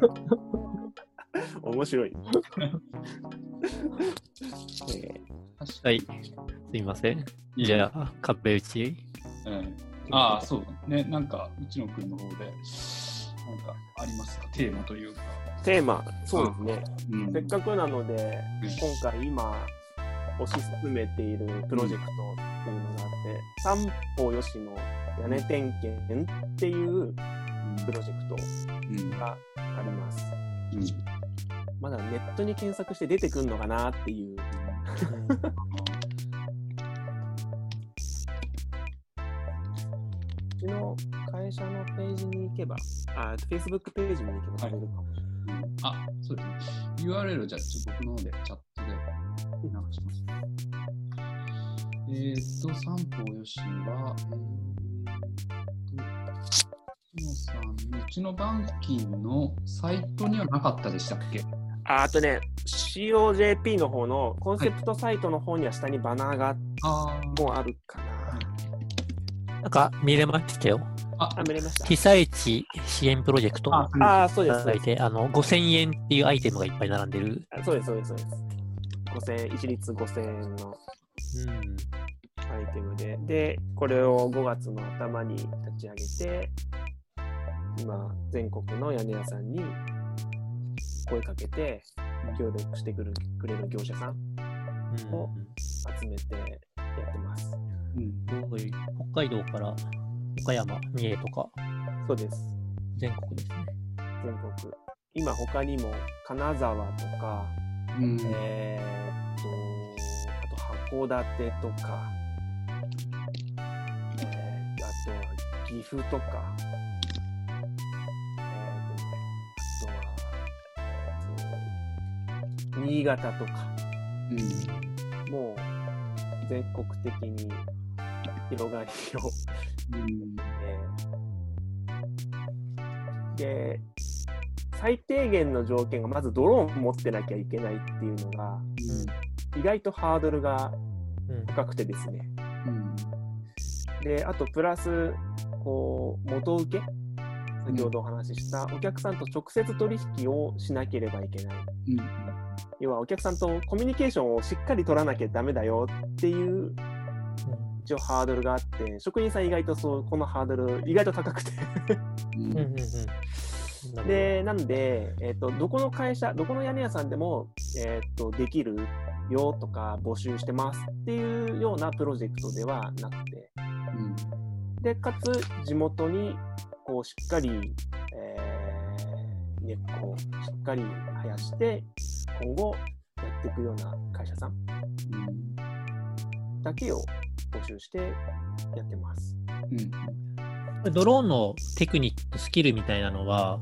面白い。はい、すいません。にじゃあ、壁打ち。うんああ、そうね。なんか、うちの君の方で、なんかありますか？テーマというか。ーテーマ、そうですね。うんせっかくなので、うん今回今、推し進めているプロジェクトっていうのがあって、三歩よしの屋根点検っていうプロジェクトうんがあります。うんまだネットに検索して出てくるのかなっていう。うちの会社のページに行けば、あ、Facebook ページに行けば飛べるかもしれない。うんあ、そうですね。URL じゃあ、僕の方でチャットで流します。えーっと、三歩よしは、えーっと、うちのさんの、うちの板金のサイトにはなかったでしたっけ？ああとね、COJP の方のコンセプトサイトの方には下にバナーがあもうあるかな。なんか見れましたよ。ああ、見れました。被災地支援プロジェクトあ、ああ、そうです。そうですいただいて、あの、5000円っていうアイテムがいっぱい並んでる。あそうです、そうです、そうです。5000円、一律5000円のうん。アイテムで、で、これを5月の頭に立ち上げて、今、全国の屋根屋さんに声かけて、協力してくるくれる業者さんお集めてやってます。うん北海道から岡山、三重とかそうです。全国ですね。全国。今、他にも金沢とか、うん。えーっと、あと函館とか、えー、あとは岐阜とか、新潟とか、うん。もう全国的に広がりを、うん。えーで、最低限の条件がまずドローン持ってなきゃいけないっていうのが、意外とハードルがうん。高くてですね。うんで、あとプラス、こう、元請け先ほどお話ししたお客さんと直接取引をしなければいけない。うん要はお客さんとコミュニケーションをしっかり取らなきゃダメだよっていう一応ハードルがあって、職人さん意外とそう、このハードル意外と高くて。うん で、なんで、えっ、と、どこの会社、どこの屋根屋さんでも、えっ、と、できるよとか募集してますっていうようなプロジェクトではなくて、うん。で、かつ地元に、こう、しっかり、えー根っこをしっかり生やして、今後やっていくような会社さん。だけを募集してやってます。うん。ドローンのテクニック、スキルみたいなのは、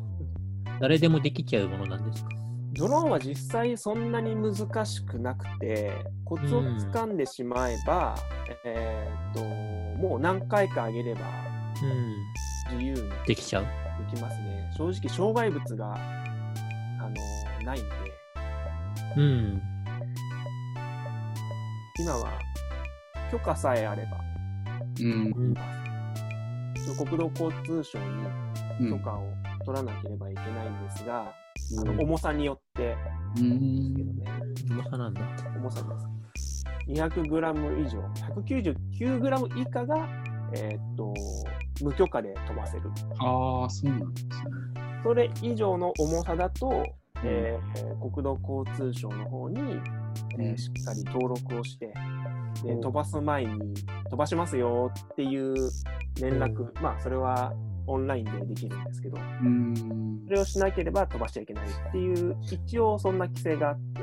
誰でもできちゃうものなんですか？ドローンは実際そんなに難しくなくて、コツをつかんでしまえば、えーっと、もう何回か上げればうん。自由にできちゃう。できますね。正直、障害物が、あの、ないんで、うん。今は許可さえあれば、うん国土交通省うんに許可を取らなければいけないんですが、あうん。の重さによって。うん。ですけどね、重さなんだ。重さです。200g 以上、199g 以下が、えーっと、無許可で飛ばせる。ああ、そうなんですね。それ以上の重さだと、えー国土交通省の方に、えーうん。しっかり登録をして、でお飛ばす前に飛ばしますよっていう連絡、まあそれはオンラインでできるんですけど、うん。それをしなければ飛ばしちゃいけないっていう、一応そんな規制があって、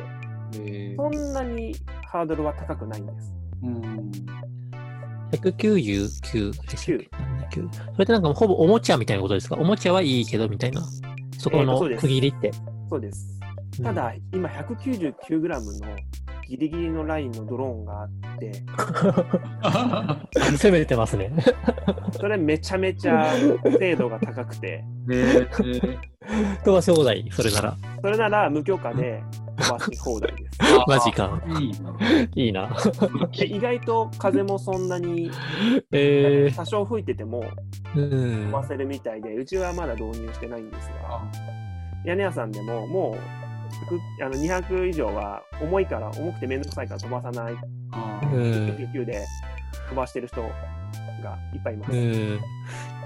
えー。そんなにハードルは高くないんです。うん。199でしたっけ？79それってなんかほぼおもちゃみたいなことですか？おもちゃはいいけどみたいな？そこの区切りって。そうです。うん。ただ、今 199g のギリギリのラインのドローンがあって、攻めてますね。それめちゃめちゃ精度が高くて、えー飛ばし放題、それなら。それなら無許可で飛ばし放題です。マジか。いいな。で意外と風もそんなにえ多少吹いてても飛ばせるみたいで、うちはまだ導入してないんですが、あ屋根屋さんでももう100あの200以上は重いから、重くて面倒くさいから飛ばさない、あうん。199で飛ばしてる人がいっぱいいます。うん。い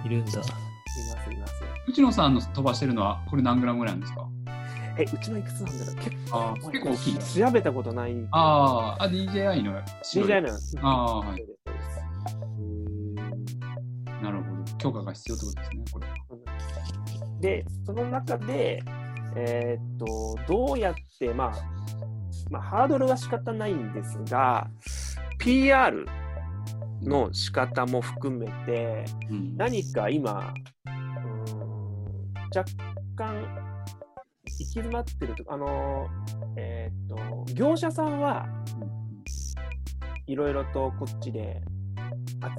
いるんだ。ます、います。内野さんの飛ばしてるのは、これ何グラムぐらいなんですか？え、うちのいくつなんだろう？結構結構大きいね。調べたことない。あーあ、DJI の DJI なんです。ああ、はいなるほど。許可が必要ってことですね、これ。で、その中で、えーっと、どうやって、まあ、まあ、ハードルは仕方ないんですが、PR の仕方も含めて、うん。何か今、若干、行き詰まってるとあの、えーっと、業者さんはいろいろとこっちで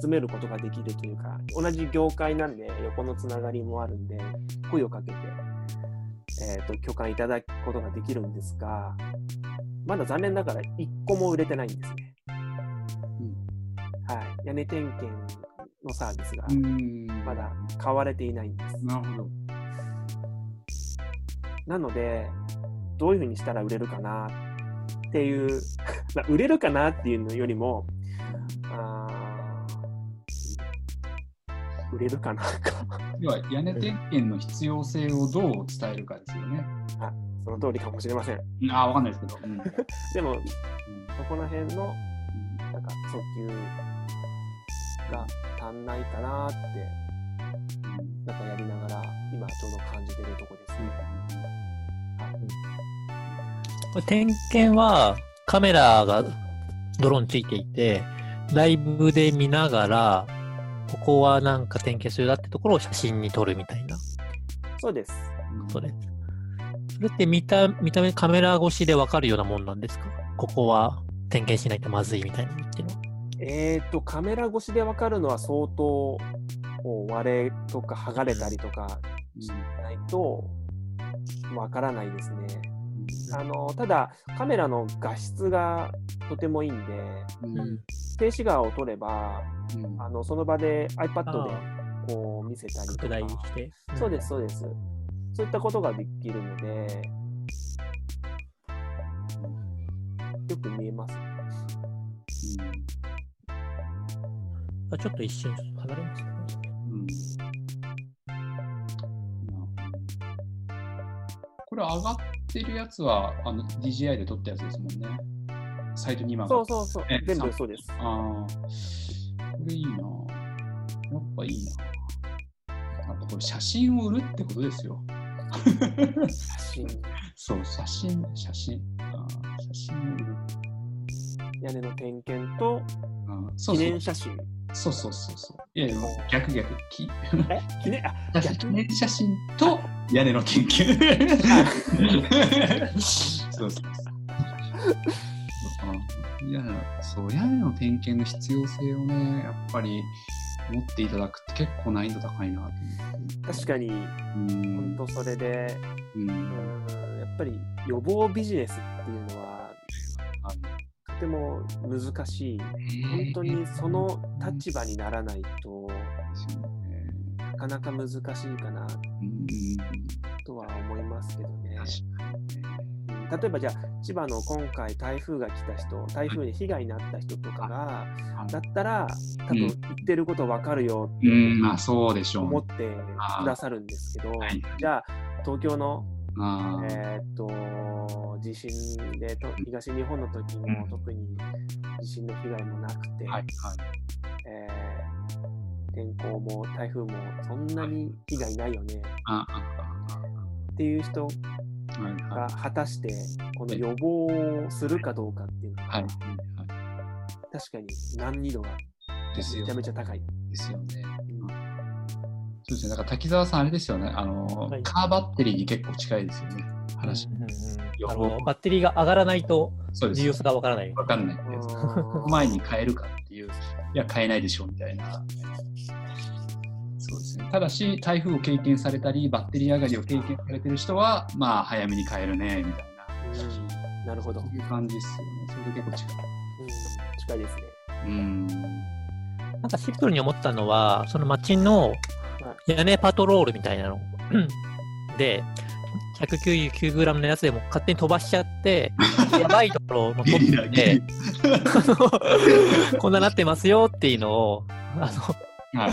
集めることができるというか、同じ業界なんで横のつながりもあるんで、声をかけて、えー、と許可いただくことができるんですが、まだ残念ながら1個も売れてないんですね。はい、屋根点検のサービスがうんまだ買われていないんです。なるほど。なので、どういうふうにしたら売れるかなっていう、まあ売れるかなっていうのよりも、売れるかなか、要は屋根点検の必要性をどう伝えるかですよね。その通りかもしれません。うんああ、わかんないですけど。うん でも、うんそこら辺のなんか訴求が足んないかなって、なんかやりながら、今ちょうど感じてるとこですね。これ点検はカメラがドローンついていて、ライブで見ながら、ここはなんか点検するなってところを写真に撮るみたいな。そうです。それ。それって見た、見た目カメラ越しでわかるようなもんなんですか？ここは点検しないとまずいみたいなのっていうのは。えー、と、カメラ越しでわかるのは相当、割れとか剥がれたりとかしないとわからないですね。あのただ、カメラの画質がとてもいいんで、うんうん静止画を撮れば、うんあのその場であ iPad でこう見せたりと拡か。大して。そうです、そうです。そういったことができるので、よく見えます。あちょっと一瞬離れますね。うんこれ上がってるやつはあの DJI で撮ったやつですもんね。サイトに今そうそうそうえ、全さ部そうです。ああ、これいいな。やっぱいいな。やっぱこれ写真を売るってことですよ。写真、そう、写真、写真。あー写真を売る。屋根の点検と記念写真。そうそうそうそう。いやいや、逆逆。きえ？記念？あ 記念写真と屋根の研究。そうそうそう。あいやそう屋根の点検の必要性をね、やっぱり持っていただくって結構難易度高いなと。確かに、うん。本当それで、ううん。ん、やっぱり予防ビジネスっていうのは、はいとても難しい。本当にその立場にならないと。ですよねなかなか難しいかなうんとは思いますけどね。例えばじゃあ千葉の今回台風が来た人、台風で被害になった人とかが、はい。だったら多分うん言ってること分かるよってうん、まあそうでしょうね。思ってくださるんですけどはい、じゃあ東京のえーっと地震でと東日本の時もうん特に地震の被害もなくて。えー天候も台風もそんなに被害ないよねああっていう人あはいがは果たしてこの予防をするかどうかっていうのい。ははい。は確かに難易度がめちゃ。めちゃ高い。ですよね。うんそうですね。だから滝沢さん、あれですよね。あの、はいカーバッテリーに結構近いですよね。話。うんうんうん予なるほど報。バッテリーが上がらないとそうです。重要さがわからない。わかんない。前に変えるかっていう、いや、変えないでしょうみたいな。そうですね。ただし、台風を経験されたり、バッテリー上がりを経験されてる人は、まあ、早めに変えるね、みたいな。うんなるほど。そういう感じですよね。それと結構近い。うん近いですね。うん。なんかシンプルに思ったのは、その街の屋根パトロールみたいなの で、199g のやつでも勝手に飛ばしちゃって、やばいところも取って こんななってますよっていうのを、あの、ラ。はい。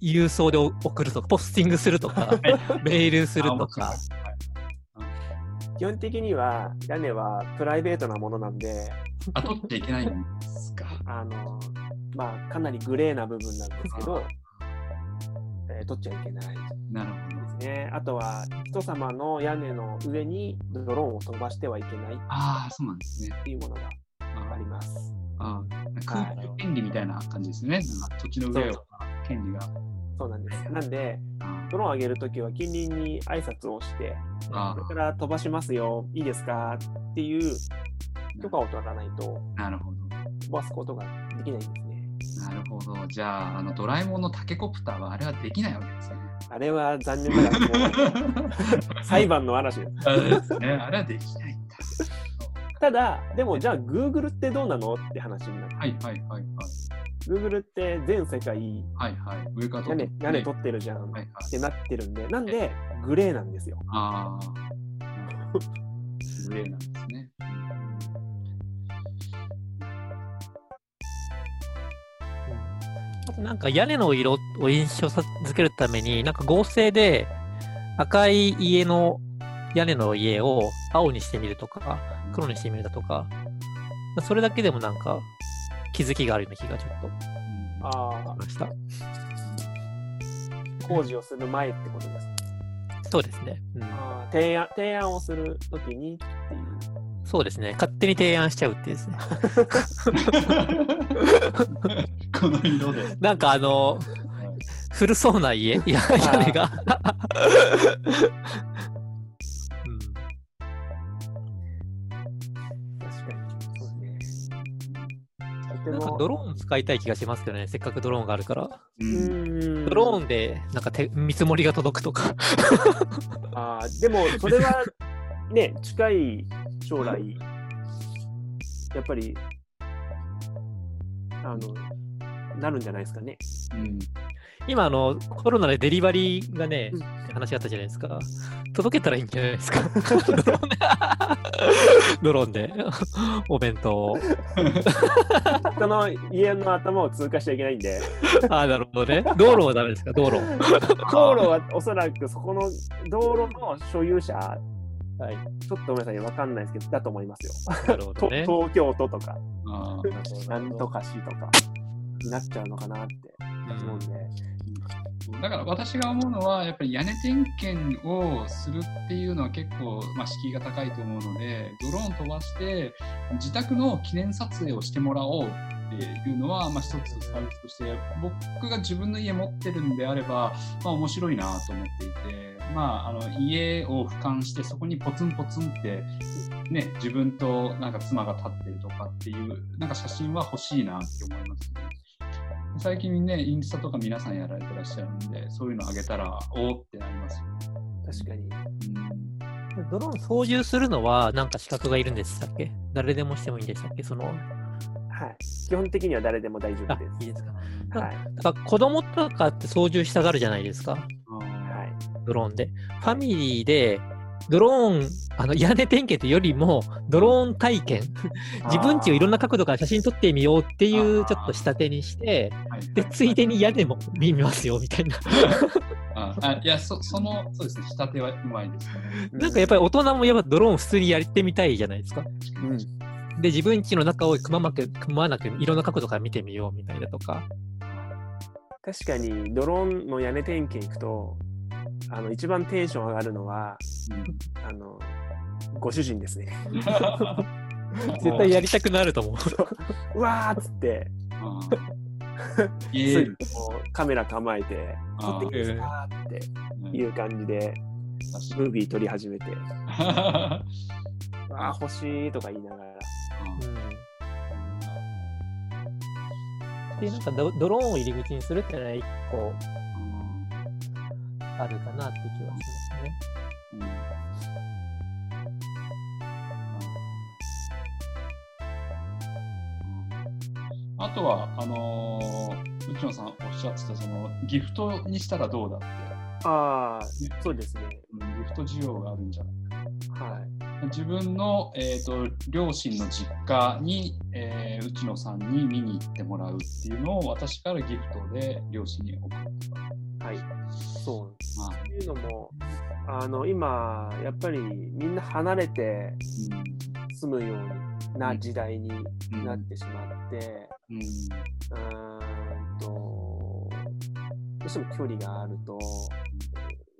郵送で送るとか、ポスティングするとか、メールするとか、基本的には屋根はプライベートなものなんで、あ、取っちゃいけないんですか？あの、まあ、かなりグレーな部分なんですけど、えー取っちゃいけないでなるほど。すね。あとは、人様の屋根の上にドローンを飛ばしてはいけないっああ、そうなんですね。ていうものがああります。あ空気権利みたいな感じですね。なんか土地の上を権利が。そうなんです。なんで、あドローンを上げるときは近隣に挨拶をして、あこれから飛ばしますよ、いいですかっていう許可を取らないとなるほど。飛ばすことができないんですね。なるほど。じゃあ、あのドラえもんのタケコプターはあれはできないわけですね。あれは残念ながら 裁判の嵐です。あれですね。あれはできないんだ。ただ、でもじゃあ Google ってどうなのって話になって、はいはいはいはい。Google って全世界はいはい。上から屋根屋根と取ってるじゃんっはいはい。てなってるんで、なんでグレーなんですよ。ああ。グレーなんですね。あとなんか屋根の色を印象さづけるために、なんか合成で赤い家の屋根の家を青にしてみるとか、黒にしてみるだとか、それだけでもなんか気づきがあるような気がちょっとしました。あ、工事をする前ってことです。そうですね。うん、あー提案提案をするときにっていう。そうですね。勝手に提案しちゃうってですね。この色で。なんかあの、古そうな家、いや屋根が。とてなんかも。ドローン使いたい気がしますけどね、せっかくドローンがあるから。ドローンでなんか手見積もりが届くとか。あーでも、それはね、近い将来、やっぱり、あの、なるんじゃないですかね。うん今あの、コロナでデリバリーがねうん、って話があったじゃないですか。届けたらいいんじゃないですか。ドローンで。お弁当を。人の家の頭を通過しちゃいけないんで、ああ、なるほどね。道路はダメですか、道路。道路はおそらくそこの道路の所有者、はい。ちょっとごめんなさい、わかんないですけど、だと思いますよ。なるほど とね。東京都とか、なんとか市とか、になっちゃうのかなって思うんで。だから私が思うのは、やっぱり屋根点検をするっていうのは結構、まあ、敷居が高いと思うので、ドローン飛ばして、自宅の記念撮影をしてもらおうっていうのは、まあ、一つサービスとして、僕が自分の家持ってるんであれば、まあ、面白いなと思っていて、まあ、あの家を俯瞰して、そこにポツンポツンって、ね、自分となんか妻が立ってるとかっていう、なんか写真は欲しいなって思いますね。最近ね、インスタとか皆さんやられてらっしゃるんで、そういうのあげたら、おーってなりますよね。確かに。うんドローン操縦するのはなんか資格がいるんでしたっけ？誰でもしてもいいんでしたっけ？その、はい。基本的には誰でも大丈あ夫で、いいですか。す。はい。だから子供とかって操縦したがるじゃないですか。はい。ドローンで。ファミリーで、ドローン、あの屋根点検というよりも、ドローン体験、自分ちをいろんな角度から写真撮ってみようっていうちょっと仕立てにして、はいで、ついでに屋根も見ますよみたいな。ああいやそ、その、そうですね、仕立てはうまいですね。なんかやっぱり大人もやっぱドローン普通にやってみたいじゃないですか。うん。で、自分ちの中をくままく、くまなくいろんな角度から見てみようみたいなとか。確かにドローンの屋根点検行くと、あの一番テンション上がるのは、あのご主人ですね。絶対やりたくなると思う。う。わーっつって、カメラ構えて、あ撮っていいですかっていう感じで、ムービー撮り始めて、あー欲しいとか言いながら。で、なんかドドローンを入り口にするっていうのは一個あるかなって気はしますね。あとは、あのー、内野さんおっしゃってた、そのギフトにしたらどうだって、ああ、そうですね。うんギフト需要があるんじゃないはい。自分の、えー、と両親の実家に、えー内野さんに見に行ってもらうっていうのを私からギフトで両親に送るとか。はい。そう。まあというのも、あの、今、やっぱりみんな離れて住むような時代にうんなってしまって、うんうーんと、どうしても距離があると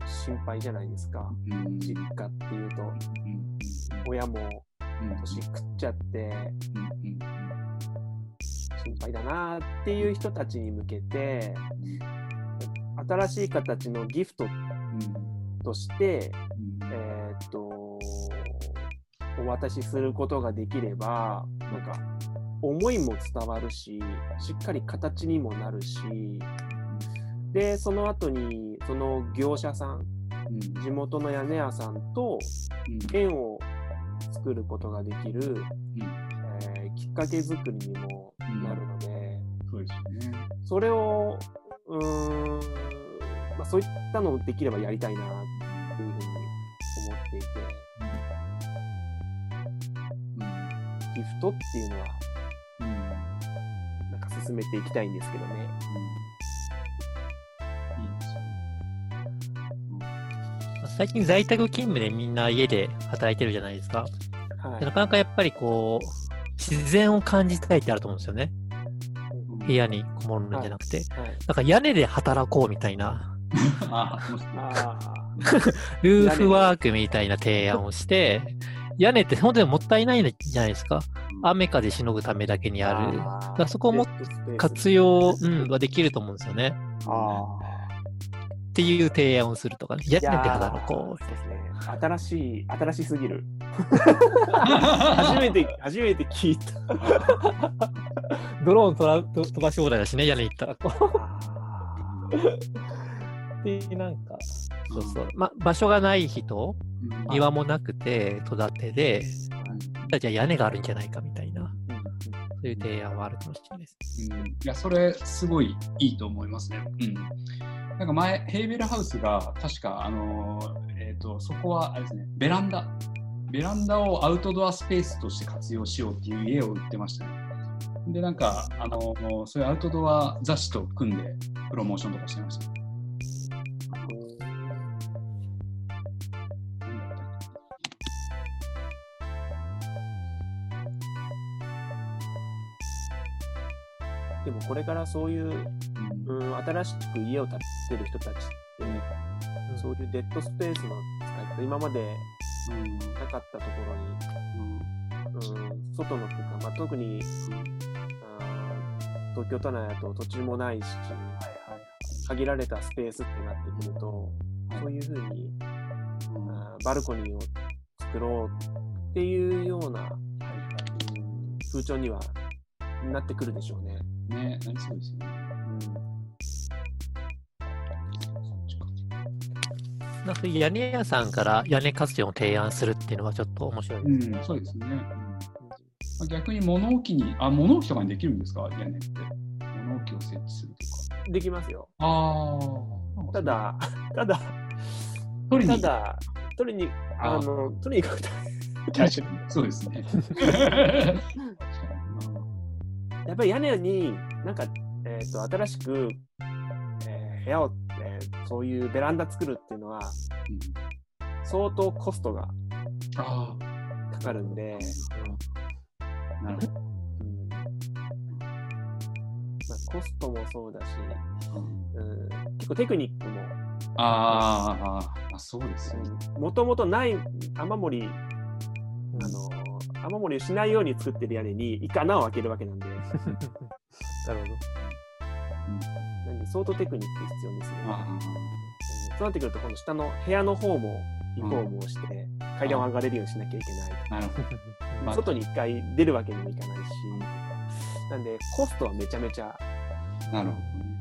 心配じゃないですか。うん実家っていうと、うん親もうん年食っちゃってうん心配だなっていう人たちに向けて、新しい形のギフトとして、えーっと、お渡しすることができれば、なんか、思いも伝わるし、しっかり形にもなるし、で、その後に、その業者さん、うん。地元の屋根屋さんとうん。縁を作ることができる、うん。えーきっかけ作りにもなるので、そうですよね。それを、うーん、まあ、そういったのをできればやりたいなっていうふうに思っていて、ギフトっていうのは、うん。うんなんか進めていきたいんですけどね。い最近在宅勤務でみんな家で働いてるじゃないですか。はいでなかなかやっぱりこう、自然を感じたいってあると思うんですよね。部屋にこもるんじゃなくて。はい。なんか屋根で働こうみたいな、ルーフワークみたいな提案をして、屋根って本当にもったいないじゃないですか。雨風しのぐためだけにある。だからそこをも活用、うん、はできると思うんですよね。あっていう提案をするとかね。屋根で働こう。そうですね。新しい、新しすぎる。初めて、初めて聞いた。ドローン飛ら飛ばし放題だしね、屋根行ったらこあう。で、なんか、そうそう。ま、場所がない人、庭もなくて、戸建てで、じゃあ屋根があるんじゃないかみたいな、そういう提案はあるかもしれないです。うん、いや、それ、すごいいいと思いますね。うん。なんか前、ヘイベルハウスが、確か、あのーえっ、と、そこは、あれですね、ベランダ。ベランダをアウトドアスペースとして活用しようっていう家を売ってましたね。で、なんか、あのーそういうアウトドア雑誌と組んで、プロモーションとかしてました。でもこれからそういう、けうん。うん、新しく家を建てる人たちって、そういうデッドスペースの使い方、今までうんなかったところに、うん、外の空間、まあ、特に、あー東京都内だと土地もないし、限られたスペースってなってくると、はい。そういうふうにうん。バルコニーを作ろうっていうような、うん風潮にはなってくるでしょうね。ね、なりそうですよね。なんか屋根屋さんから屋根活用を提案するっていうのはちょっと面白いですね。うん、そうですね。うんまあ逆に物置に、あ、物置とかにできるんですか？屋根って。物置を設置するとか。できますよ。ああ。た、だ、ただ、取りにただ、取りに、ああの、取りに行くと、確かに。そうですね。やっぱり屋根になんか、えー、と新しく、えー部屋を、えーそういうベランダ作るっていうのはうん相当コストがあかかるんで、あ、なるほど。うん。まあ、コストもそうだし、うん。うん、結構テクニックも、あーあそうですよね。もともとない雨漏り、あの雨漏りをしないように作ってる屋根に一回穴を開けるわけなんで、なるほど。なんで相当テクニック必要ですね。そうなってくると、今度下の部屋の方もリフォームをして、階段を上がれるようにしなきゃいけないとあ、なるほど。まあ外に一回出るわけにもいかないし、なんでコストはめちゃめちゃ。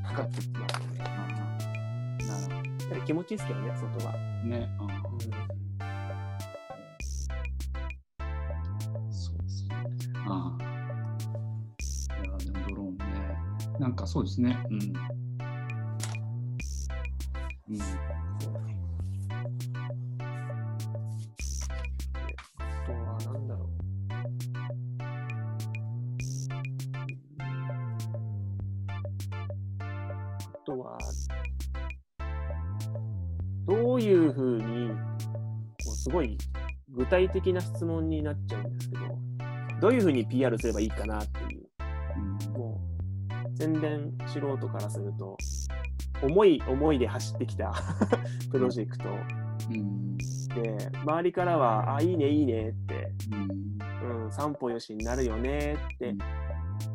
かかってきますね。気持ちいいですけどね、外は。ね。あーなんかそうですね。うん。うん。あとは、なんだろう。あとは、どういうふうに、こうすごい具体的な質問になっちゃうんですけど、どういうふうに PR すればいいかなって、宣伝素人からすると、思い思いで走ってきた プロジェクトうん。で、周りからは、あ、いいね、いいねって、うん。うん、散歩よしになるよねってうん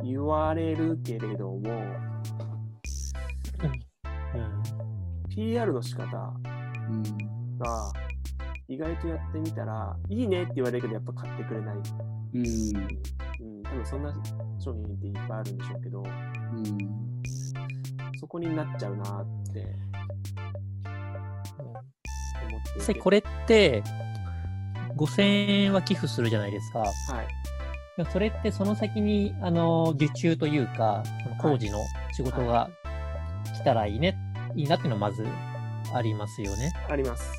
言われるけれども、PR の仕方うん。が意外とやってみたら、いいねって言われるけど、やっぱ買ってくれない。うん。うん、多分そんな商品っていっぱいあるんでしょうけど、うん。そこになっちゃうなって。実際これって、5000円は寄付するじゃないですか。はい。それってその先に、あの、受注というか、工事の仕事が来たらいいね、いいなっていうのはまずありますよね。あります。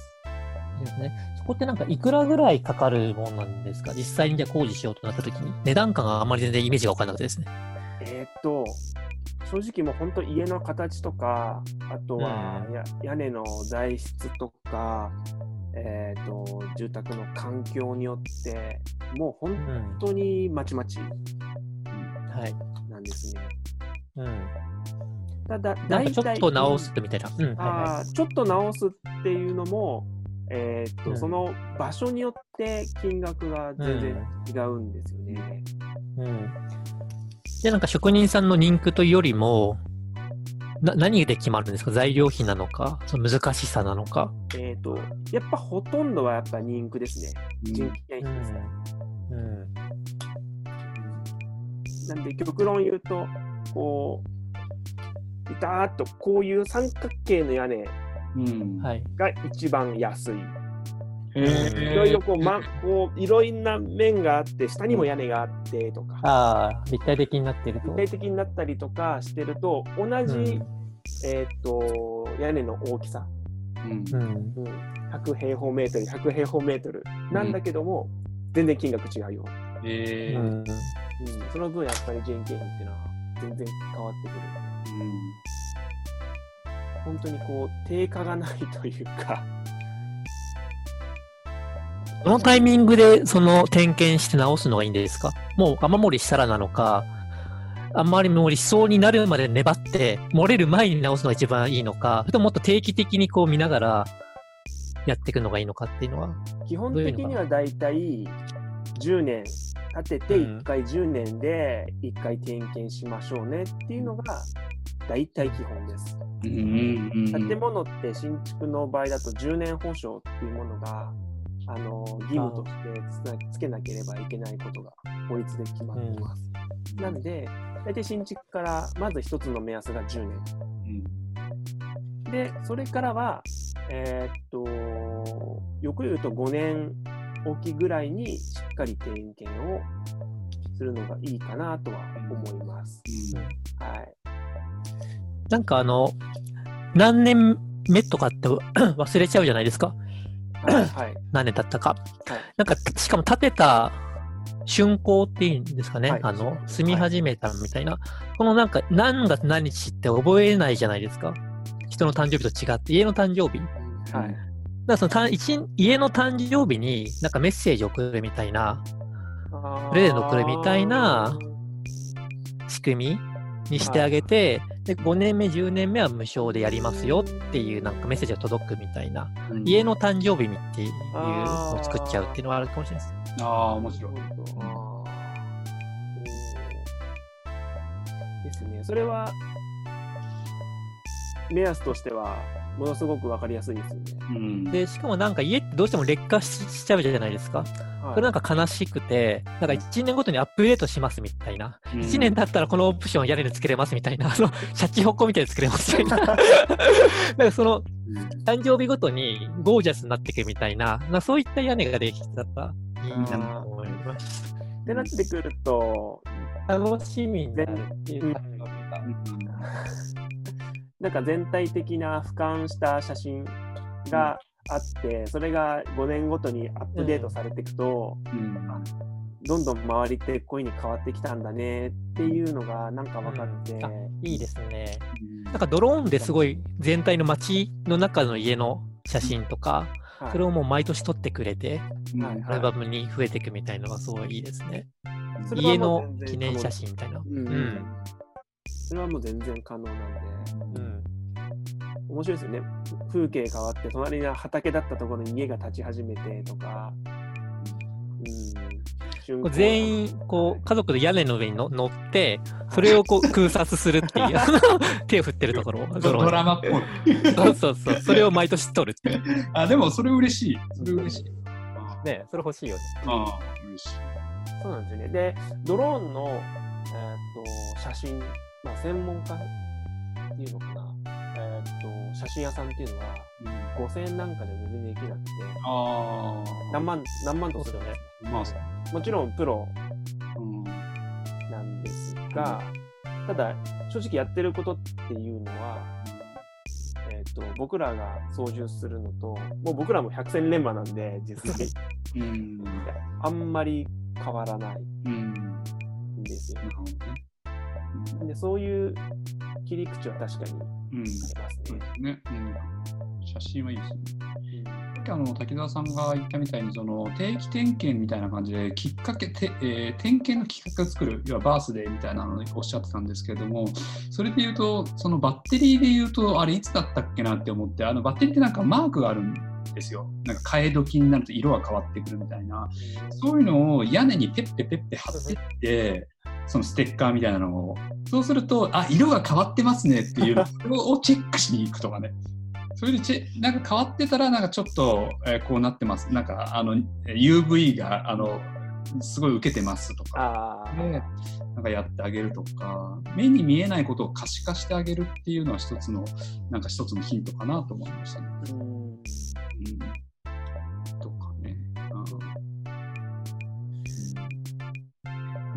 ですね。そこってなんかいくらぐらいかかるもんなんですか？実際にじゃあ工事しようとなった時に。値段感があんまり全然イメージがわかんなくてですね。えーっと、正直もう本当家の形とか、あとはうんや屋根の材質とか、えーっと、住宅の環境によって、もう本うん。当にまちまちはい。なんですね。うん。ただ、なん大体かちょっと直すみたいな。うん。はいはあーちょっと直すっていうのも、えーっとうんその場所によって金額が全然違うんですよね。い。うん。じゃあなんか職人さんの人気というよりも、な何で決まるんですか？材料費なのか、その難しさなのか？えーっとやっぱほとんどはやっぱ人気ですね。人件費ですね。うん。なんで極論言うと、こう、ビターっとこういう三角形の屋根うん。はい。が一番安い。へーいろいろこう、ま、こういろんな面があって、下にも屋根があってとか、ああ、立体的になってると。具体的になったりとかしてると、同じ、うんえーっと屋根の大きさ、うんうん。うん、100平方メートル、100平方メートルなんだけども、全然金額違うよ、えーうん。うん。その分やっぱり人件費っていうのは全然変わってくる。本当にこう、定価がないというか、どのタイミングでその点検して直すのがいいんですか？もう雨漏りしたらなのか、あんまりもう理想になるまで粘って、漏れる前に直すのが一番いいのか、それとももっと定期的にこう見ながらやっていくのがいいのかっていうのは。基本的にはだいたい10年立ててうん1回10年で1回点検しましょうねっていうのが大体基本です。うんうんうん建物って新築の場合だと10年保証っていうものがあの義務としてつけなければいけないことが法律で決まっています。なんで、大体新築からまず一つの目安が10年。うんで、それからは、えーっと、よく言うと5年おきぐらいにしっかり点検をするのがいいかなとは思います。はい。なんかあの、何年目とかって 忘れちゃうじゃないですか。はい。はい。何年経ったか。はいなんか、しかも建てた竣工っていうんですかね。はいあの、住み始めたみたいな。このなんか、何月何日って覚えないじゃないですか。人の誕生日と違って、家の誕生日。だかはい。らそのた一家の誕生日になんかメッセージ送るみたいなプレゼント送るみたいな仕組みにしてあげて、で5年目、10年目は無償でやりますよっていうなんかメッセージが届くみたいな、うん家の誕生日っていうのを作っちゃうっていうのはあるかもしれないです。ああ、面白い。ですね。それは、目安としては、ものすごくわかりやすいですよね。うん。で、しかもなんか家ってどうしても劣化ししちゃうじゃないですか。はいそれなんか悲しくて、なんか1年ごとにアップデートしますみたいな。うん1年経ったらこのオプション屋根につけれますみたいな。あの、シャチホコみたいにつけれますみたいな。なんかその、誕生日ごとにゴージャスになっていくみたいな、なそういった屋根ができたらいいなと思います。ってなってくると、楽しみになるっていう誕生日が。なんか全体的な俯瞰した写真があって、それが5年ごとにアップデートされていくと、うん。どんどん周りってこういう風に変わってきたんだねっていうのがなんか分かって、うん。あいいですね。うん。なんかドローンですごい全体の街の中の家の写真とか、はい。それをもう毎年撮ってくれて、うんはい。アルバムに増えていくみたいのがすごいいいですね。家の記念写真みたいな。うん。うん。それはもう全然可能なんで、うん面白いですよね。風景変わって、隣が畑だったところに家が立ち始めてとか、うん、瞬こう全員こう家族で屋根の上にの乗って、それをこう空撮するっていう、手を振ってるところをドドローンでラマっぽい。そうそうそう、それを毎年撮るっていう。あ、でもそれ嬉しい。それ嬉しい。ねそれ欲しいよね。ああ、嬉しい。そうなんですよね。で、ドローンの、えーっと写真、まあ、専門家っていうのかな、写真屋さんっていうのは、うん5000円なんかじゃ全然できなくて。何万、何万とするよね。まあ、もちろんプロうんなんですが、ただ、正直やってることっていうのは、えーっと僕らが操縦するのと、もう僕らも百戦錬磨なんで、実際、うん。あんまり変わらないうん。んですよそういう切り口は確かにあうん。うん。りますねで。すね。うん。写真はいいですね。あの滝沢さんが言ったみたいにその定期点検みたいな感じできっかけて、えー点検のきっかけを作る要はバースデーみたいなのをおっしゃってたんですけれどもそれで言うとそのバッテリーで言うとあれいつだったっけなって思ってあのバッテリーってなんかマークがあるんですよなんか替え時になると色が変わってくるみたいなそういうのを屋根にペッペペッペ貼ってってそのステッカーみたいなのを。そうするとあ色が変わってますねっていう のをチェックしに行くとかね。それでチェなんか変わってたらなんかちょっと、えーこうなってます。なんかあの UV があのすごい受けてますとか。あでなんかやってあげるとか。目に見えないことを可視化してあげるっていうのは一つのなんか一つのヒントかなと思いましたね。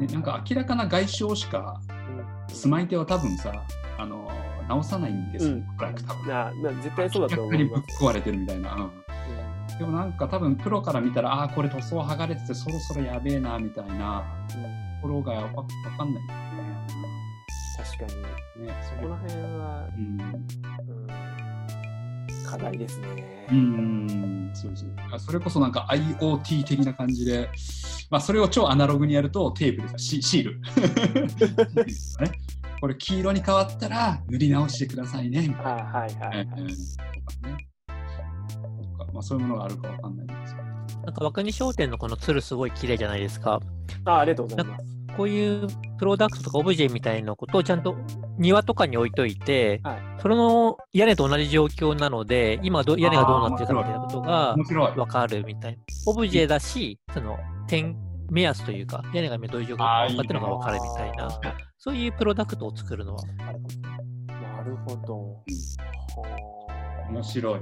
ねなんか明らかな外傷しか住まい手は多分さあの直さないんですよ、うん。多分。なな絶対そうだと思逆にぶっいます。壊れてるみたいな。うん。でもなんか多分プロから見たら、ああー、これ塗装剥がれててそろそろやべえなみたいな。うん。ところがわわかんないよ確かに、ね。ねそこら辺は、うん。うん、課題ですね。うん、そうそうあそれこそなんか IoT 的な感じで、まあ、それを超アナログにやるとテープですよシシール。ね、これ黄色に変わったら塗り直してくださいね。みたいなあはいはいはい。うんとかねとかまあ、そういうものがあるかわかんないんですけど。なんか、若に商店のこの鶴すごい綺麗じゃないですか。あありがとうございます。こういうプロダクトとかオブジェみたいなことをちゃんと庭とかに置いといて、はいそれの屋根と同じ状況なので、今ど屋根がどうなってるかみたいなことが面白い。わかるみたいな。オブジェだし、その点目安というか、屋根がどういう状況かっていうのがわかるみたいな、そういうプロダクトを作るのはなるほど。は面白い。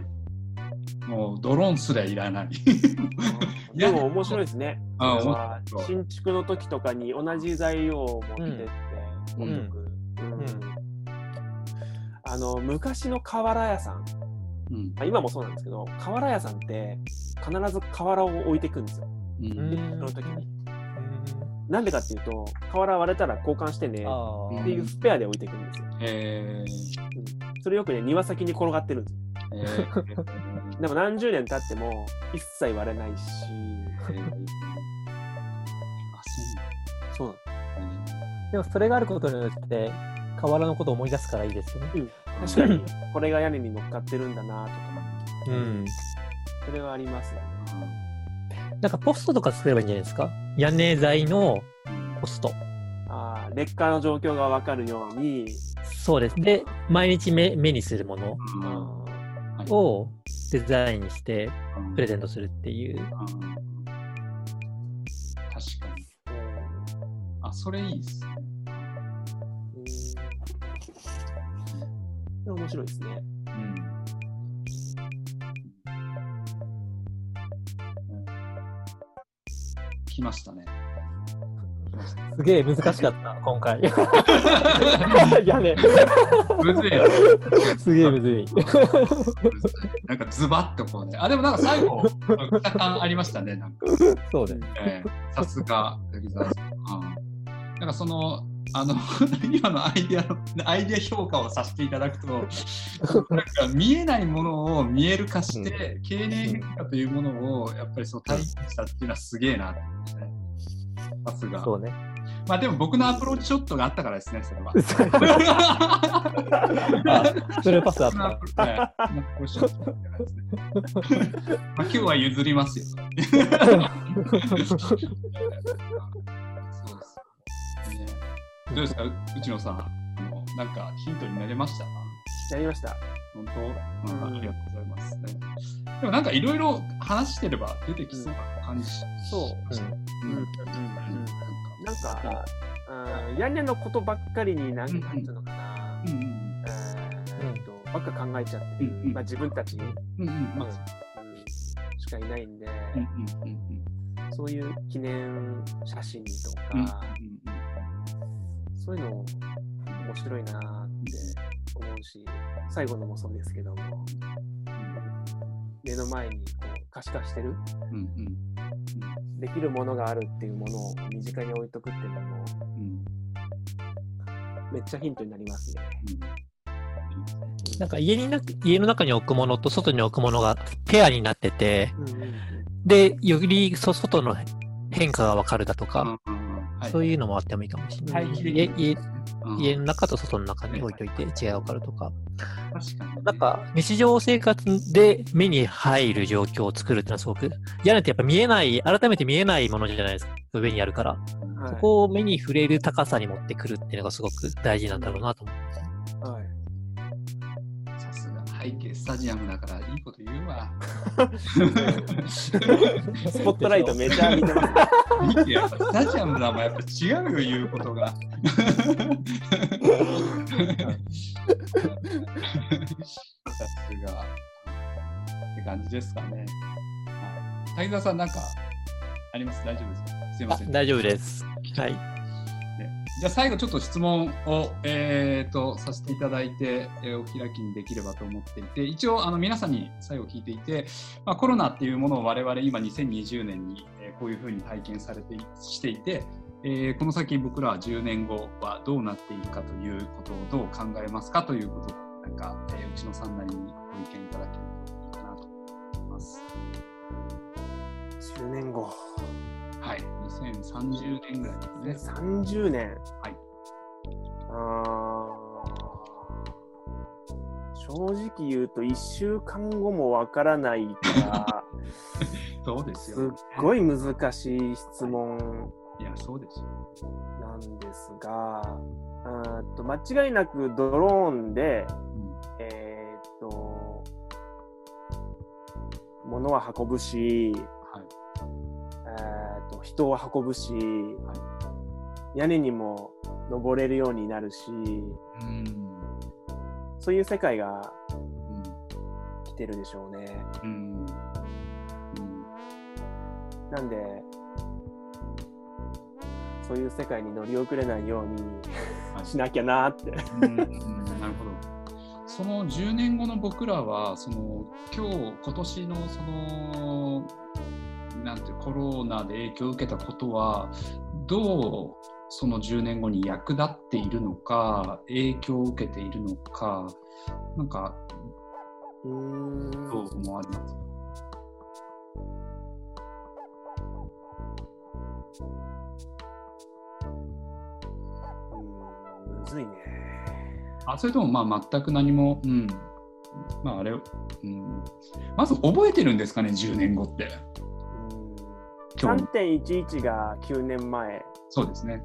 もうドローンすらいらない。あでも面白いですね。あ新築の時とかに同じ材料を持ってってあの昔の瓦屋さん、うん。あ今もそうなんですけど、瓦屋さんって必ず瓦を置いていくんですよ。うん。うんその時に。なんでかっていうと、瓦割れたら交換してねあっていうスペアで置いていくんですよ。えそれよくね、庭先に転がってるんですよ。でも何十年経っても一切割れないし、えーあ、そうなの。そうなんだでもそれがあることによって、河原のことを思い出すからいいですよね。確かに、これが屋根に乗っかってるんだなとか、うん。それはありますよね。なんかポストとか作ればいいんじゃないですか？屋根材のポスト。ああ、劣化の状況がわかるように、そうです。で、毎日目目にするものうんをデザインしてうんプレゼントするっていう。うん確かに。ーあ、それいいですね。うん面白いですね。うん。来ましたね。すげえ難しかった、今回。屋根。むずいよ。すげえむずい。なんかズバッとこうね。あ、でもなんか最後、来た感ありましたね。なんか、そうです。えーさすが、滝沢さん。うんなんかその、あの、今のアイデアの、アイデア評価をさせていただくと、なんか見えないものを見える化して、経年変化というものをやっぱりその体験したっていうのはすげえなって。さすが。そうね。まあでも僕のアプローチショットがあったからですね、それは。あ それパスあった。今日は譲りますよ。どうですか、う内野さん。なんかヒントになりましたやりました。本当、うん。うん。ありがとうございます、ね。でもなんかいろいろ話してれば出てきそうな感じしそう。うん。うん。うん。なんか、うん。屋根のことばっかりになんていうのかな、うん。と、ばっか考えちゃってまあ自分たち、うん。うん。うん。まあうん。しかいないんで、そういう記念写真とか、そういうの面白いな。って思うし、最後のもそうですけども、目の前にこう可視化してる、うんうん。うんできるものがあるっていうものを身近に置いとくっていうのも、うんめっちゃヒントになりますね。なんか家にな家の中に置くものと外に置くものがペアになってて、うんうんうん。で、よりそ外の変化がわかるだとか、うんうん。はいそういうのもあってもいいかもしれない。家家家の中と外の中に置いといて違いがわかるとか。確かにね。なんか日常生活で目に入る状況を作るっていうのはすごく、屋根ってやっぱ見えない、改めて見えないものじゃないですか。上にあるから。はいそこを目に触れる高さに持ってくるっていうのがすごく大事なんだろうなと思う。はい背景スタジアムだからいいこと言うわ。スポットライトめちゃ見てます。やっぱスタジアムだやっぱ違うよ言うことが。さすが。って感じですかね。はい。滝沢さんなんかあります？大丈夫ですか？すいません。あ大丈夫です。はい。じゃあ最後ちょっと質問を、えー、とさせていただいて、えーお開きにできればと思っていて一応あの皆さんに最後聞いていて、まあ、コロナっていうものを我々今2020年に、えこういうふうに体験されてしていて、えーこの先僕らは10年後はどうなっているかということをどう考えますかということなんか、えー、内野さんなりにご意見いただけるといいかなと思います。10年後。はい、2030年ぐらいですね。30年。はい。あー正直言うと1週間後もわからないから、そうですすっよ、ね。ごい難しい質問いや、そうですよ。なんですが、と間違いなくドローンで、うんえーっと、物は運ぶし、と人を運ぶし、屋根にも登れるようになるし、うん。そういう世界がうん。来てるでしょうね。うん。なんで、そういう世界に乗り遅れないようにはい。しなきゃなって。うん。うん。なるほど。その10年後の僕らは、その今日、今年のその、なんてコロナで影響を受けたことは、どうその10年後に役立っているのか、影響を受けているのか、なんか、どう思われます？かいね。あそれともまあ全く何も、うん、まああれ、うん、まず覚えてるんですかね、10年後って。うん今日3.11が9年前そうですね。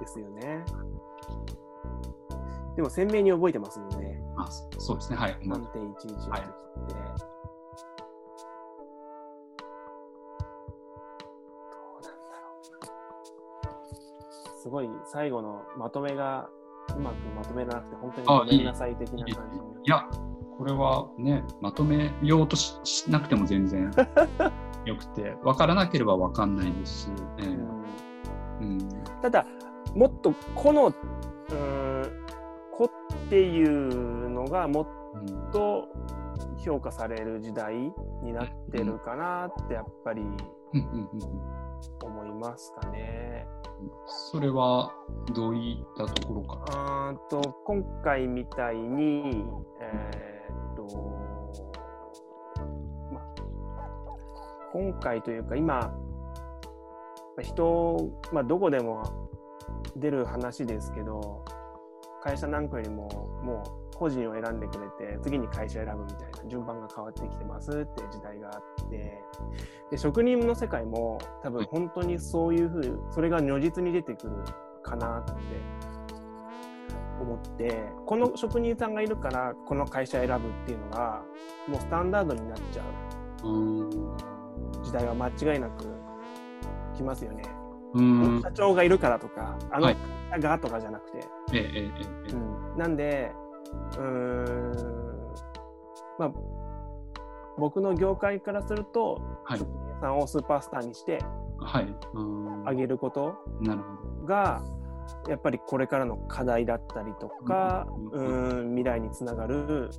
ですよね。でも鮮明に覚えてますもんね。あそそうですね、はい。3.11の時って。はいどうなんだろう。すごい最後のまとめがうまくまとめらなくて、本当にあごめんなさい的な感じいや、これはね、まとめようとししなくても全然 よくて、分からなければ分かんないですし、ええうんうん、ただ、もっと個の、うーん、個っていうのがもっうんと評価される時代になってるかなってやっぱり思いますかね。それはどういったところか。あーと今回みたいに、えーっとま、今回というか今人、まあ、どこでも出る話ですけど会社なんかよりももう個人を選んでくれて次に会社選ぶみたいな順番が変わってきてますっていう時代があってで職人の世界も多分本当にそういうふうそれが如実に出てくるかなって思ってこの職人さんがいるからこの会社選ぶっていうのがもうスタンダードになっちゃう。うん時代は間違いなく来ますよね。うん。社長がいるからとかあのはい。会社がとかじゃなくて、なんでうーんまあ僕の業界からすると、はい。職人さんをスーパースターにしてあげることなるほがやっぱりこれからの課題だったりとか、ううんーん未来につながる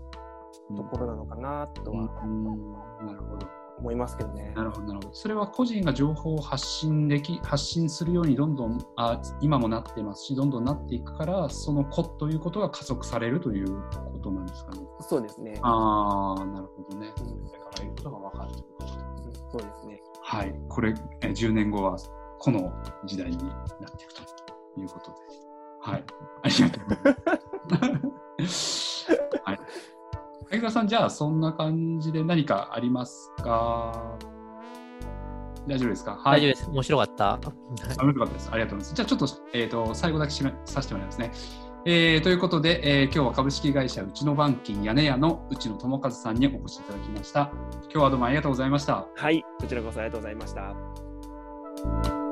ど。ところなのかなとはうんなるほど。思いますけどね。なるほど、なるほど。それは個人が情報を発信でき、発信するようにどんどん、あ今もなってますし、どんどんなっていくから、その個ということが加速されるということなんですかね。そうですね。ああ、なるほどね。うんからいることが分かるということで。うんそうですね。はい。これ、え10年後は、この時代になっていくということで。はい。ありがとうございます。はい。相川さん、じゃあ、そんな感じで何かありますか？大丈夫ですか？はい。大丈夫です。面白かった。あ面白かったです。ありがとうございます。じゃあちょっと,、えー、と最後だけしめさせてもらいますね。えーということで、えー今日は株式会社うちの板金屋根屋の内野智和さんにお越しいただきました。今日はどうもありがとうございました。はい、こちらこそありがとうございました。